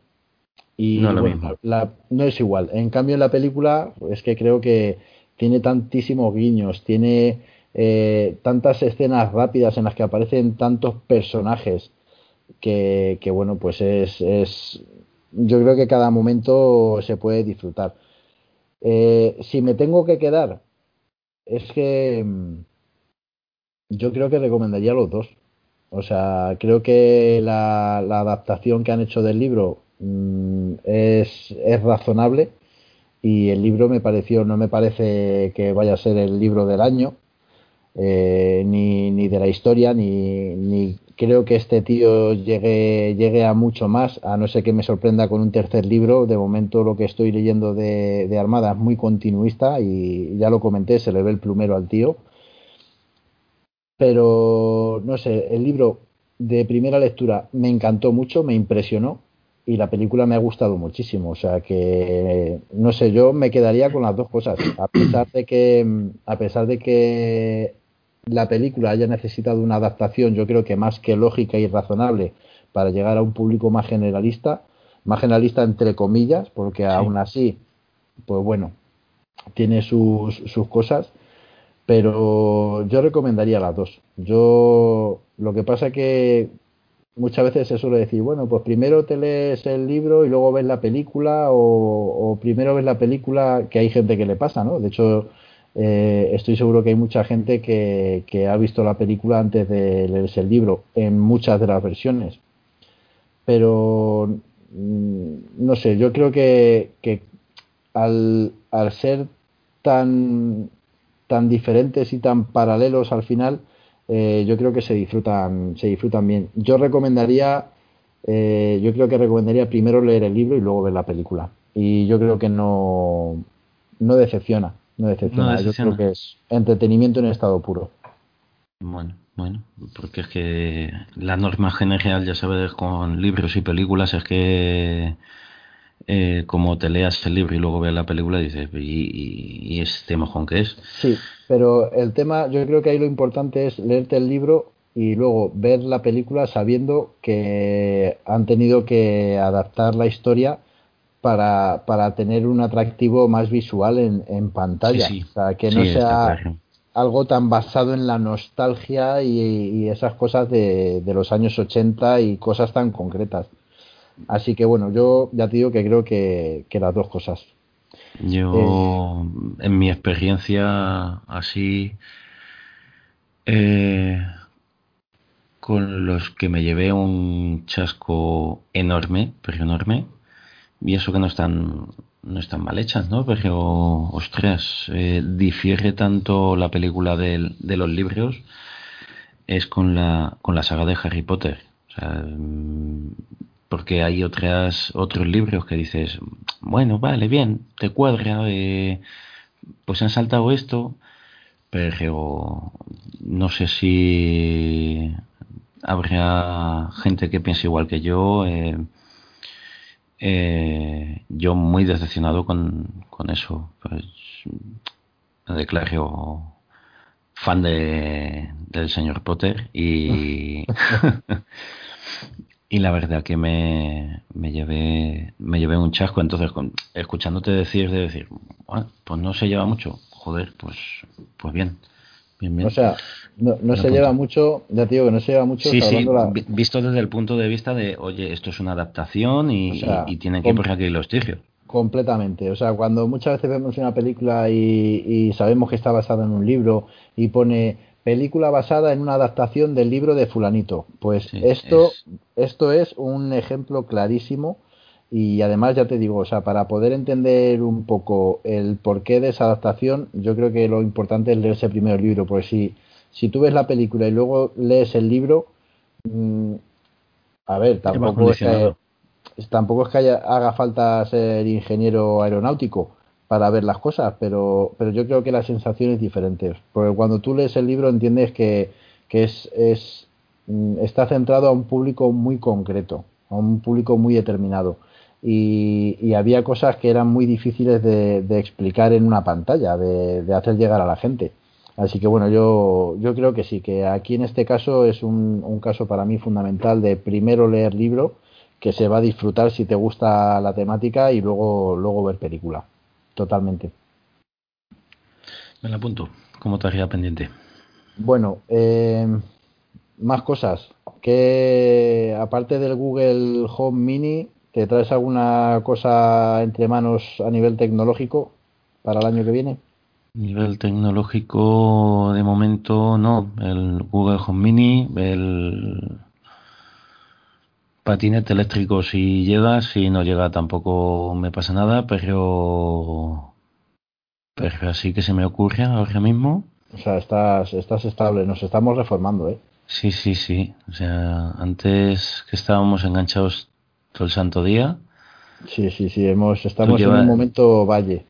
y no, bueno, la, no es igual. En cambio en la película es que creo que tiene tantísimos guiños, tiene eh, tantas escenas rápidas en las que aparecen tantos personajes que, bueno, pues es, es, yo creo que cada momento se puede disfrutar. Eh, si me tengo que quedar, es que mm, yo creo que recomendaría los dos. O sea, creo que la, la adaptación que han hecho del libro mmm, es, es razonable y el libro me pareció, no me parece que vaya a ser el libro del año, eh, ni, ni, de la historia, ni, ni, creo que este tío llegue, llegue a mucho más, a no ser que me sorprenda con un tercer libro. De momento lo que estoy leyendo de, de Armada es muy continuista y ya lo comenté, se le ve el plumero al tío. Pero, no sé, el libro de primera lectura me encantó mucho, me impresionó y la película me ha gustado muchísimo. O sea que, no sé, yo me quedaría con las dos cosas. A pesar de que, a pesar de que la película haya necesitado una adaptación, yo creo que más que lógica y razonable para llegar a un público más generalista, más generalista entre comillas, porque sí. aún así, pues bueno, tiene sus, sus cosas, pero yo recomendaría las dos. Yo lo que pasa que muchas veces se suele decir, bueno, pues primero te lees el libro y luego ves la película, o, primero ves la película, que hay gente que le pasa, ¿no? De hecho, eh, estoy seguro que hay mucha gente que, que, ha visto la película antes de leerse el libro, en muchas de las versiones. Pero, mm, no sé, yo creo que, que al, al, ser tan, tan diferentes y tan paralelos al final, eh, yo creo que se disfrutan, se disfrutan bien. Yo recomendaría, eh, yo creo que recomendaría primero leer el libro y luego ver la película. Y yo creo que no, no decepciona no decepciona. No Yo creo que es entretenimiento en estado puro. Bueno, bueno, porque es que la norma general, ya sabes, con libros y películas es que eh, como te leas el libro y luego veas la película, dices, ¿y, y, y este mojón que es? Sí, pero el tema, yo creo que ahí lo importante es leerte el libro y luego ver la película sabiendo que han tenido que adaptar la historia para, para tener un atractivo más visual en, en pantalla. Sí, sí. O sea, que no sí, sea algo tan basado en la nostalgia y, y esas cosas de, de, los años 80 y cosas tan concretas. Así que bueno, yo ya te digo que creo que, que las dos cosas. Yo, eh, en mi experiencia así, eh, con los que me llevé un chasco enorme, pero enorme, y eso que no están no están mal hechas, ¿no? Pero, ostras, eh, difiere tanto la película de, de, los libros es con la, con la saga de Harry Potter. O sea, porque hay otras, otros libros que dices, bueno, vale, bien, te cuadra, eh, pues han saltado esto, pero no sé si habrá gente que piense igual que yo. Eh, eh, yo muy decepcionado con, con eso. Pues, me declaro fan de, del señor Potter y, y la verdad que me, me, llevé, me llevé un chasco. Entonces, con, escuchándote decir, de decir, bueno, pues no se lleva mucho, joder, pues, pues bien. Bien, bien. O sea, no, no se punto. lleva mucho, ya te digo que no se lleva mucho. Sí, sí, la... visto desde el punto de vista de, oye, esto es una adaptación y, o sea, y, y tienen que ir por aquí los tigios. Completamente. O sea, cuando muchas veces vemos una película y, y, sabemos que está basada en un libro y pone película basada en una adaptación del libro de fulanito, pues sí, esto, es... esto es un ejemplo clarísimo y además ya te digo, o sea, para poder entender un poco el porqué de esa adaptación, yo creo que lo importante es leerse primero el libro, porque si, si tú ves la película y luego lees el libro, mmm, a ver, tampoco es, que, tampoco es que haya, haga falta ser ingeniero aeronáutico para ver las cosas, pero, pero yo creo que la sensación es diferente. Porque cuando tú lees el libro entiendes que, que es, es, mm, está centrado a un público muy concreto, a un público muy determinado. Y, y había cosas que eran muy difíciles de, de explicar en una pantalla, de, de, hacer llegar a la gente. Así que bueno, yo, yo creo que sí, que aquí en este caso es un, un caso para mí fundamental de primero leer libro, que se va a disfrutar si te gusta la temática y luego, luego ver película. Totalmente. Me la apunto, como tarea pendiente. Bueno, eh, más cosas. que aparte del Google Home Mini, te traes alguna cosa entre manos a nivel tecnológico para el año que viene? Nivel tecnológico, de momento no. El Google Home Mini, el patinete eléctrico si llega, si no llega tampoco me pasa nada, pero pero así que se me ocurre ahora mismo. O sea, estás, estás estable, nos estamos reformando, ¿eh? Sí, sí, sí. O sea, antes que estábamos enganchados todo el santo día. Sí, sí, sí, hemos, estamos en un momento valle.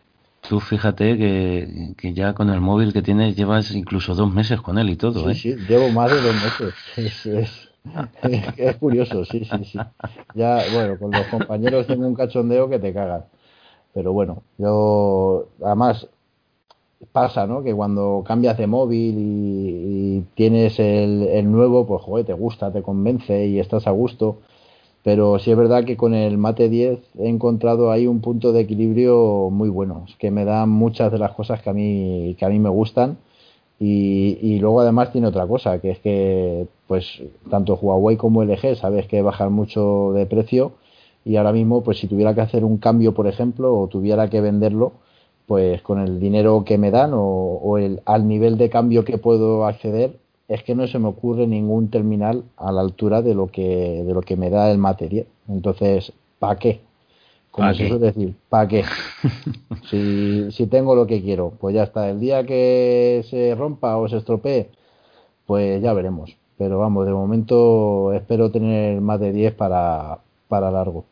Tú fíjate que, que, ya con el móvil que tienes llevas incluso dos meses con él y todo, sí, ¿eh? Sí, llevo más de dos meses. Es, es, es, curioso, sí, sí, sí. Ya, bueno, con los compañeros tengo un cachondeo que te cagas. Pero bueno, yo, además, pasa, ¿no? Que cuando cambias de móvil y, tienes el, nuevo, pues joder, te gusta, te convence y estás a gusto. Pero sí es verdad que con el Mate 10 he encontrado ahí un punto de equilibrio muy bueno. Es que me dan muchas de las cosas que a mí, que a mí me gustan. Y, y luego además tiene otra cosa, que es que pues tanto Huawei como LG sabes que bajan mucho de precio y ahora mismo pues si tuviera que hacer un cambio por ejemplo o tuviera que venderlo pues con el dinero que me dan o, o el, al nivel de cambio que puedo acceder es que no se me ocurre ningún terminal a la altura de lo que de lo que me da el material entonces ¿para qué? como ¿Pa se suele decir ¿para qué? si, si tengo lo que quiero pues ya está el día que se rompa o se estropee pues ya veremos pero vamos de momento espero tener más de 10 para, para largo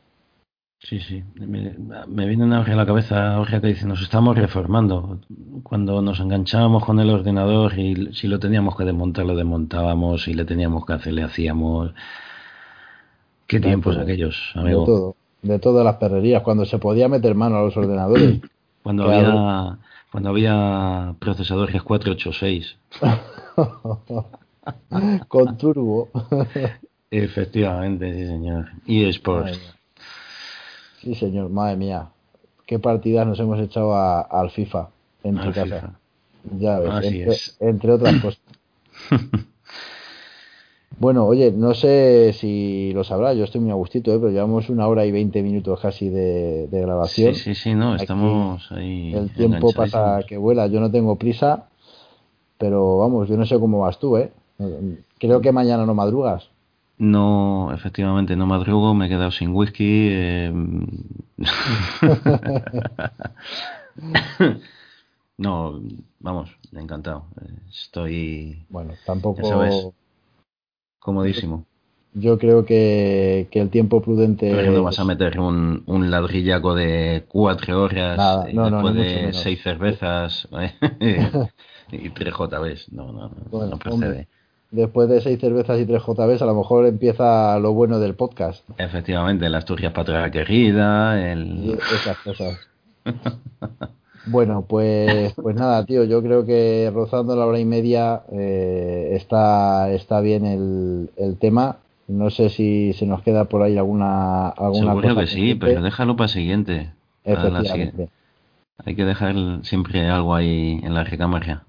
Sí, sí. Me, me viene una a la cabeza ahora que dice, nos estamos reformando. Cuando nos enganchábamos con el ordenador y si lo teníamos que desmontar, lo desmontábamos, si le teníamos que hacer, le hacíamos. Qué de tiempos todo, aquellos, de amigo. todo, de todas las perrerías, cuando se podía meter mano a los ordenadores. Cuando Claro. había cuando había procesadores 486. con turbo. Efectivamente, sí, señor. Y Sports. Sí, señor, madre mía. Qué partidas nos hemos echado a- al FIFA en tu casa. Ya ves, Así entre, es. entre otras cosas. Bueno, oye, no sé si lo sabrás, yo estoy muy a gustito, ¿eh? pero llevamos una hora y veinte minutos casi de, de Sí, grabación. sí, sí, no, Aquí estamos ahí el tiempo pasa que vuela, yo no tengo prisa, pero vamos, yo no sé cómo vas tú, ¿eh? Creo que mañana no madrugas. No, efectivamente, no madrugo, me he quedado sin whisky. eh, no, vamos, encantado. Estoy, Bueno, ya sabes, tampoco. comodísimo. Yo creo que, que el tiempo prudente Pero no vas a meter un, un ladrillaco de cuatro horas nada, y no, después de seis cervezas y tres JBs. No, no, no, Bueno, no hombre, procede. Después de seis cervezas y tres JBs, a lo mejor empieza lo bueno del podcast. Efectivamente, la Asturias Patria Querida, el... esas cosas. Bueno, pues, pues nada, tío, yo creo que rozando la hora y media eh, está, está bien el, el tema. No sé si se nos queda por ahí alguna, alguna Seguro cosa que sí, pero déjalo para siguiente. Para la siguiente. Efectivamente. Hay que dejar siempre algo ahí en la recámara.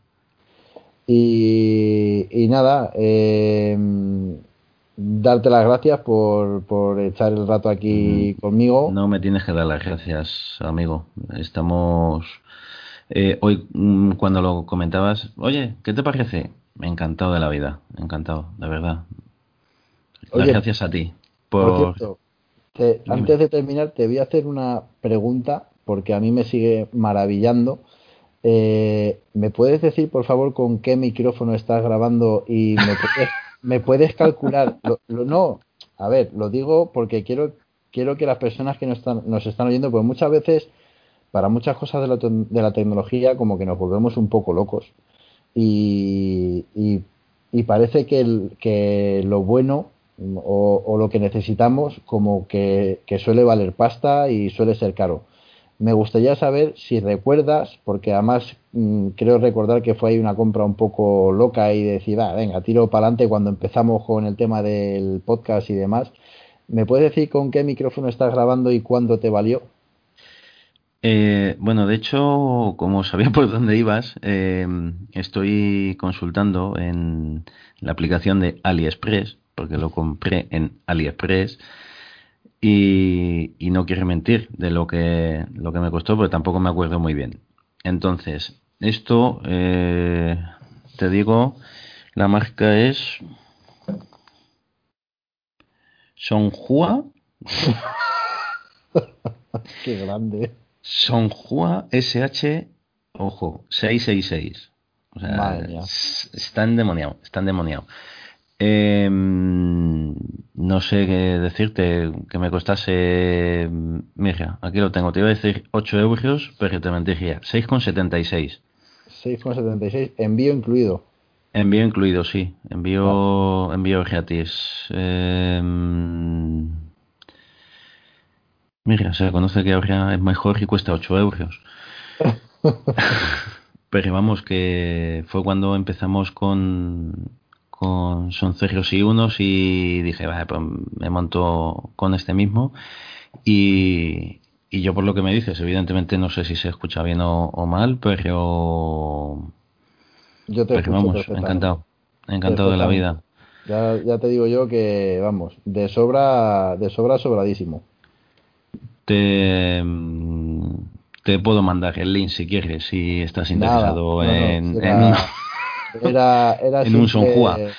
Y, y nada, eh, darte las gracias por, por echar el rato aquí conmigo. No me tienes que dar las gracias, amigo. Estamos... eh, hoy, mm, cuando lo comentabas, oye, ¿qué te parece? Me encantado de la vida, encantado, de verdad. Las gracias a ti Por por... cierto, te- antes de terminar, te voy a hacer una pregunta porque a mí me sigue maravillando. Eh, ¿Me puedes decir, por favor, con qué micrófono estás grabando y me puedes, me puedes calcular? Lo, lo- no, a ver, lo digo porque quiero, quiero que las personas que nos están, nos están oyendo, pues muchas veces para muchas cosas de la, de la tecnología como que nos volvemos un poco locos. Y, y, parece que, el, que lo bueno o, o, lo que necesitamos como que, que suele valer pasta y suele ser caro. Me gustaría saber si recuerdas, porque además mm, creo recordar que fue ahí una compra un poco loca y decir, ah, venga, tiro para adelante cuando empezamos con el tema del podcast y demás. ¿Me puedes decir con qué micrófono estás grabando y cuándo te valió? Eh, bueno, de hecho, como sabía por dónde ibas, eh, estoy consultando en la aplicación de AliExpress, porque lo compré en AliExpress y, no quiero mentir de lo que, lo que me costó, pero tampoco me acuerdo muy bien. Entonces, esto, eh, te digo, la marca es Sonhua. Qué grande. Sonhua SH, ojo, 666. O sea, está endemoniado, está endemoniado. Eh, no sé qué decirte, que me costase. Mira, aquí lo tengo, te iba a decir 8 euros, pero te mentiría. 6,76. 6,76, envío incluido. Envío incluido, sí. Envío, envío gratis. Eh, mira, se conoce que ahora es mejor y cuesta 8 euros. pero vamos, que fue cuando empezamos con, con son ceros y unos y dije, vale, pues me monto con este mismo y, y, yo por lo que me dices, evidentemente no sé si se escucha bien o, mal, pero, yo te pero vamos, encantado, encantado de la vida. Ya, ya te digo yo que, vamos, de sobra, de sobra sobradísimo. Te, te puedo mandar el link si quieres, si estás interesado en, en era, era en simple, un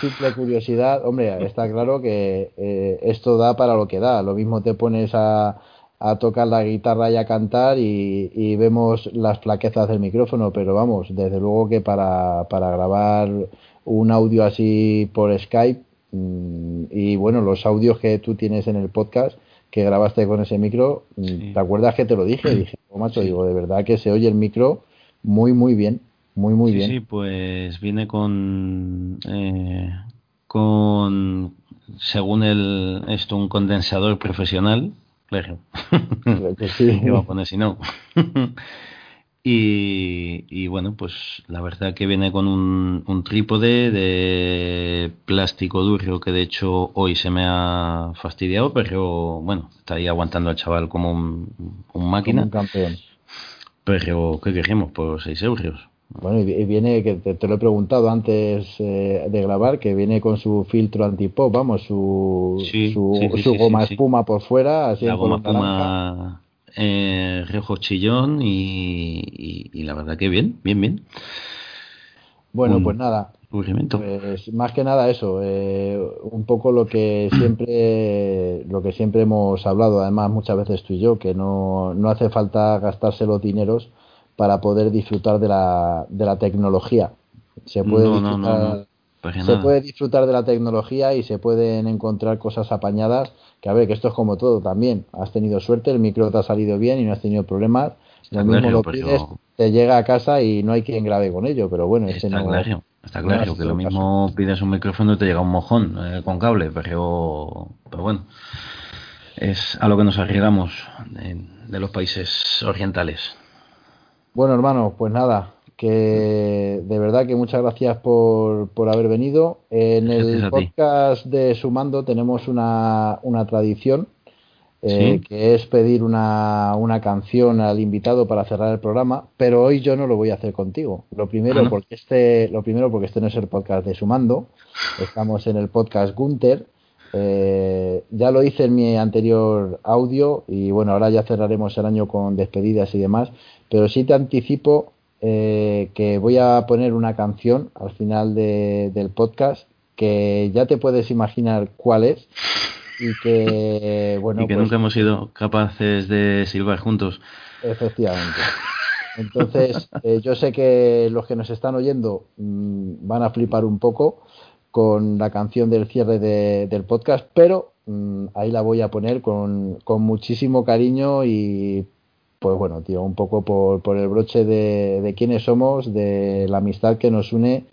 simple curiosidad. Hombre, está claro que eh, esto da para lo que da. Lo mismo te pones a, a tocar la guitarra y a cantar y, y, vemos las flaquezas del micrófono, pero vamos, desde luego que para, para grabar un audio así por Skype mmm, y bueno, los audios que tú tienes en el podcast que grabaste con ese micro, mm, sí. ¿te acuerdas que te lo dije? Dije, oh, macho, sí. digo, de verdad que se oye el micro muy, muy bien. Muy, muy sí, bien. Sí, pues viene con, eh, con, según el, esto, un condensador profesional. Claro. Que sí. ¿Qué va a poner si no? y, y, bueno, pues la verdad que viene con un, un, trípode de plástico duro que de hecho hoy se me ha fastidiado, pero bueno, está ahí aguantando al chaval como un, un máquina. Como un campeón. Pero, ¿qué queremos? Por 6 euros. Bueno, y viene, que te, te lo he preguntado antes eh, de grabar, que viene con su filtro antipop, vamos, su, sí, su, sí, sí, su goma espuma por fuera, así la en goma espuma eh, rejo chillón y, y, y, la verdad que bien, bien, bien. Bueno, Un pues nada, pues más que nada eso, eh, un poco lo que siempre lo que siempre hemos hablado, además muchas veces tú y yo, que no, no hace falta gastarse los dineros para poder disfrutar de la, de la tecnología. Se puede, No, disfrutar, no, no. Para se nada. puede disfrutar de la tecnología y se pueden encontrar cosas apañadas, que a ver, que esto es como todo también. Has tenido suerte, el micro te ha salido bien y no has tenido problemas. Está Lo mismo claro, lo pides, te llega a casa y no hay quien grabe con ello, pero bueno, ese Está claro, está claro que lo caso. mismo pides un micrófono y te llega un mojón eh, con cable, pero, pero bueno, es a lo que nos arriesgamos de, de los países orientales. Bueno, hermano, pues nada, que de verdad que muchas gracias por, por haber venido. En el podcast de Sumando tenemos una, una tradición, eh, Sí. que es pedir una, una canción al invitado para cerrar el programa, pero hoy yo no lo voy a hacer contigo. Lo primero, Ah, ¿no? porque este, lo primero porque este no es el podcast de Sumando, estamos en el podcast Gunter. Eh, ya lo hice en mi anterior audio y bueno, ahora ya cerraremos el año con despedidas y demás, pero sí te anticipo eh, que voy a poner una canción al final de- del podcast que ya te puedes imaginar cuál es y que bueno y que pues, nunca hemos sido capaces de silbar juntos. Efectivamente. Entonces, eh, yo sé que los que nos están oyendo mm, van a flipar un poco con la canción del cierre de- del podcast, pero mm, ahí la voy a poner con, con muchísimo cariño y pues bueno, tío, un poco por, por el broche de, de quiénes somos, de la amistad que nos une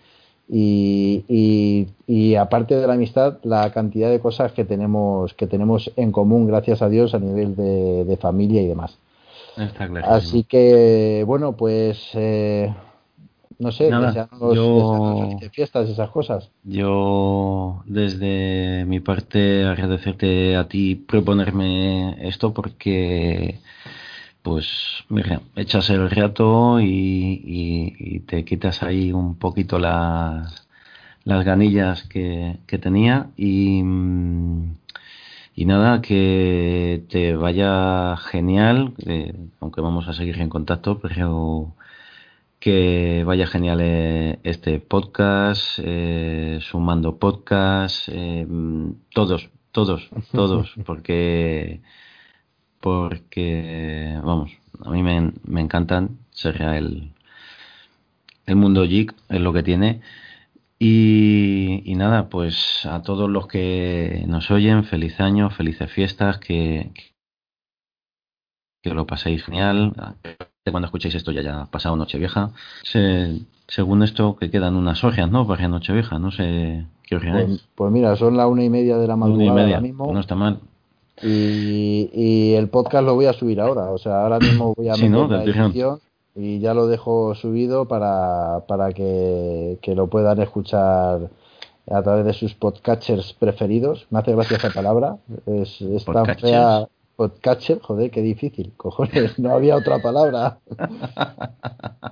y, y, y, aparte de la amistad, la cantidad de cosas que tenemos, que tenemos en común, gracias a Dios, a nivel de, de familia y demás. Está. Así que, bueno, pues eh, no sé, Nada, desearnos, yo- desearnos felices fiestas, esas cosas. Yo, desde mi parte, agradecerte a ti proponerme esto porque, pues, mira, echas el rato y, y- y te quitas ahí un poquito las, las ganillas que, que tenía y, mm, y nada, que te vaya genial, eh, aunque vamos a seguir en contacto, pero que vaya genial eh, este podcast, eh, sumando podcast, eh, mm, todos, todos, todos, porque, porque, vamos, a mí me, me encantan, será el, el mundo geek, es lo que tiene. Y, y nada, pues a todos los que nos oyen, feliz año, felices fiestas, que, que lo paséis genial. Cuando escuchéis esto ya haya pasado Nochevieja. Se, según esto, que quedan unas horas, ¿no? Para Nochevieja, no sé qué os Pues, pues mira, son las una y media de la Una y madrugada media, ahora mismo no está mal. Y, y el podcast lo voy a subir ahora. O sea, ahora mismo voy a Sí, la edición y ya lo dejo subido para, para que, que lo puedan escuchar a través de sus podcatchers preferidos. Me hace gracia esa palabra. Es, es tan fea. Podcatcher, joder, qué difícil, cojones, no había otra palabra.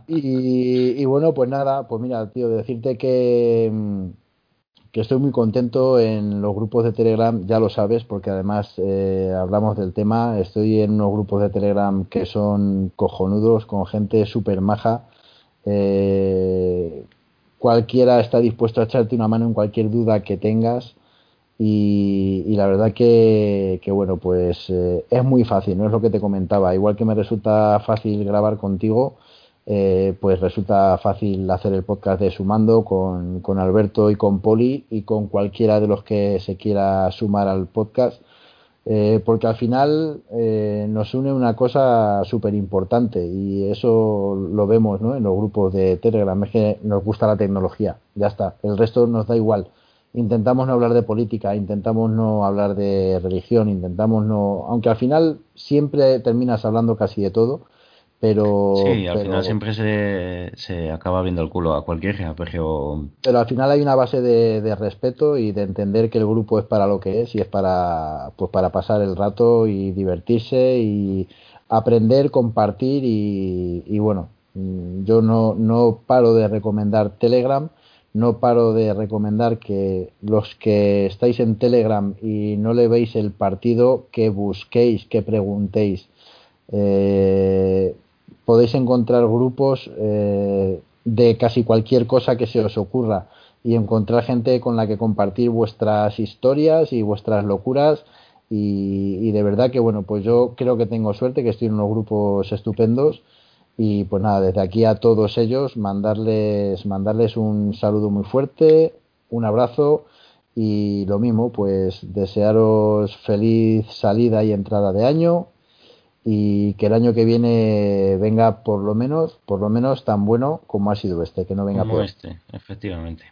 Y, y bueno, pues nada, pues mira, tío, decirte que, mm, que estoy muy contento en los grupos de Telegram, ya lo sabes, porque además eh, hablamos del tema, estoy en unos grupos de Telegram que son cojonudos, con gente súper maja. Eh, cualquiera está dispuesto a echarte una mano en cualquier duda que tengas. Y, la verdad que, que bueno, pues eh, es muy fácil, no es lo que te comentaba. Igual que me resulta fácil grabar contigo, eh, pues resulta fácil hacer el podcast de Sumando con, con Alberto y con Poli y con cualquiera de los que se quiera sumar al podcast. Eh, porque al final eh, nos une una cosa súper importante y eso lo vemos ¿no? en los grupos de Telegram, es que nos gusta la tecnología, ya está, el resto nos da igual. Intentamos no hablar de política, intentamos no hablar de religión, intentamos no, aunque al final siempre terminas hablando casi de todo, pero, Sí, al pero- final siempre se, se acaba viendo el culo a cualquiera, pero pero al final hay una base de, de respeto y de entender que el grupo es para lo que es y es para pues para pasar el rato y divertirse y aprender, compartir y, y bueno, yo no, no paro de recomendar Telegram, no paro de recomendar que los que estáis en Telegram y no le veis el partido, que busquéis, que preguntéis. Eh, podéis encontrar grupos eh, de casi cualquier cosa que se os ocurra y encontrar gente con la que compartir vuestras historias y vuestras locuras. Y, y de verdad que bueno pues yo creo que tengo suerte que estoy en unos grupos estupendos. Y pues nada desde aquí a todos ellos mandarles mandarles un saludo muy fuerte un abrazo y lo mismo pues desearos feliz salida y entrada de año y que el año que viene venga por lo menos por lo menos tan bueno como ha sido este que no venga como peor este, efectivamente.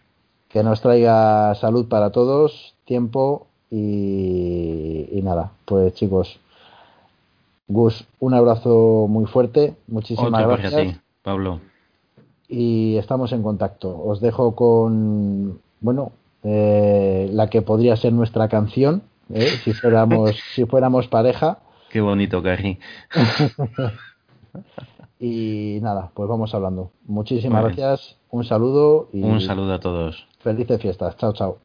que nos traiga salud para todos tiempo y, y nada pues chicos Gus un abrazo muy fuerte muchísimas Otro para gracias ti, Pablo. y estamos en contacto os dejo con bueno eh, la que podría ser nuestra canción ¿eh? si fuéramos si fuéramos pareja Qué bonito, Carri. Y nada, pues vamos hablando. Muchísimas gracias, un saludo y Un saludo a todos. felices fiestas. Chao, chao.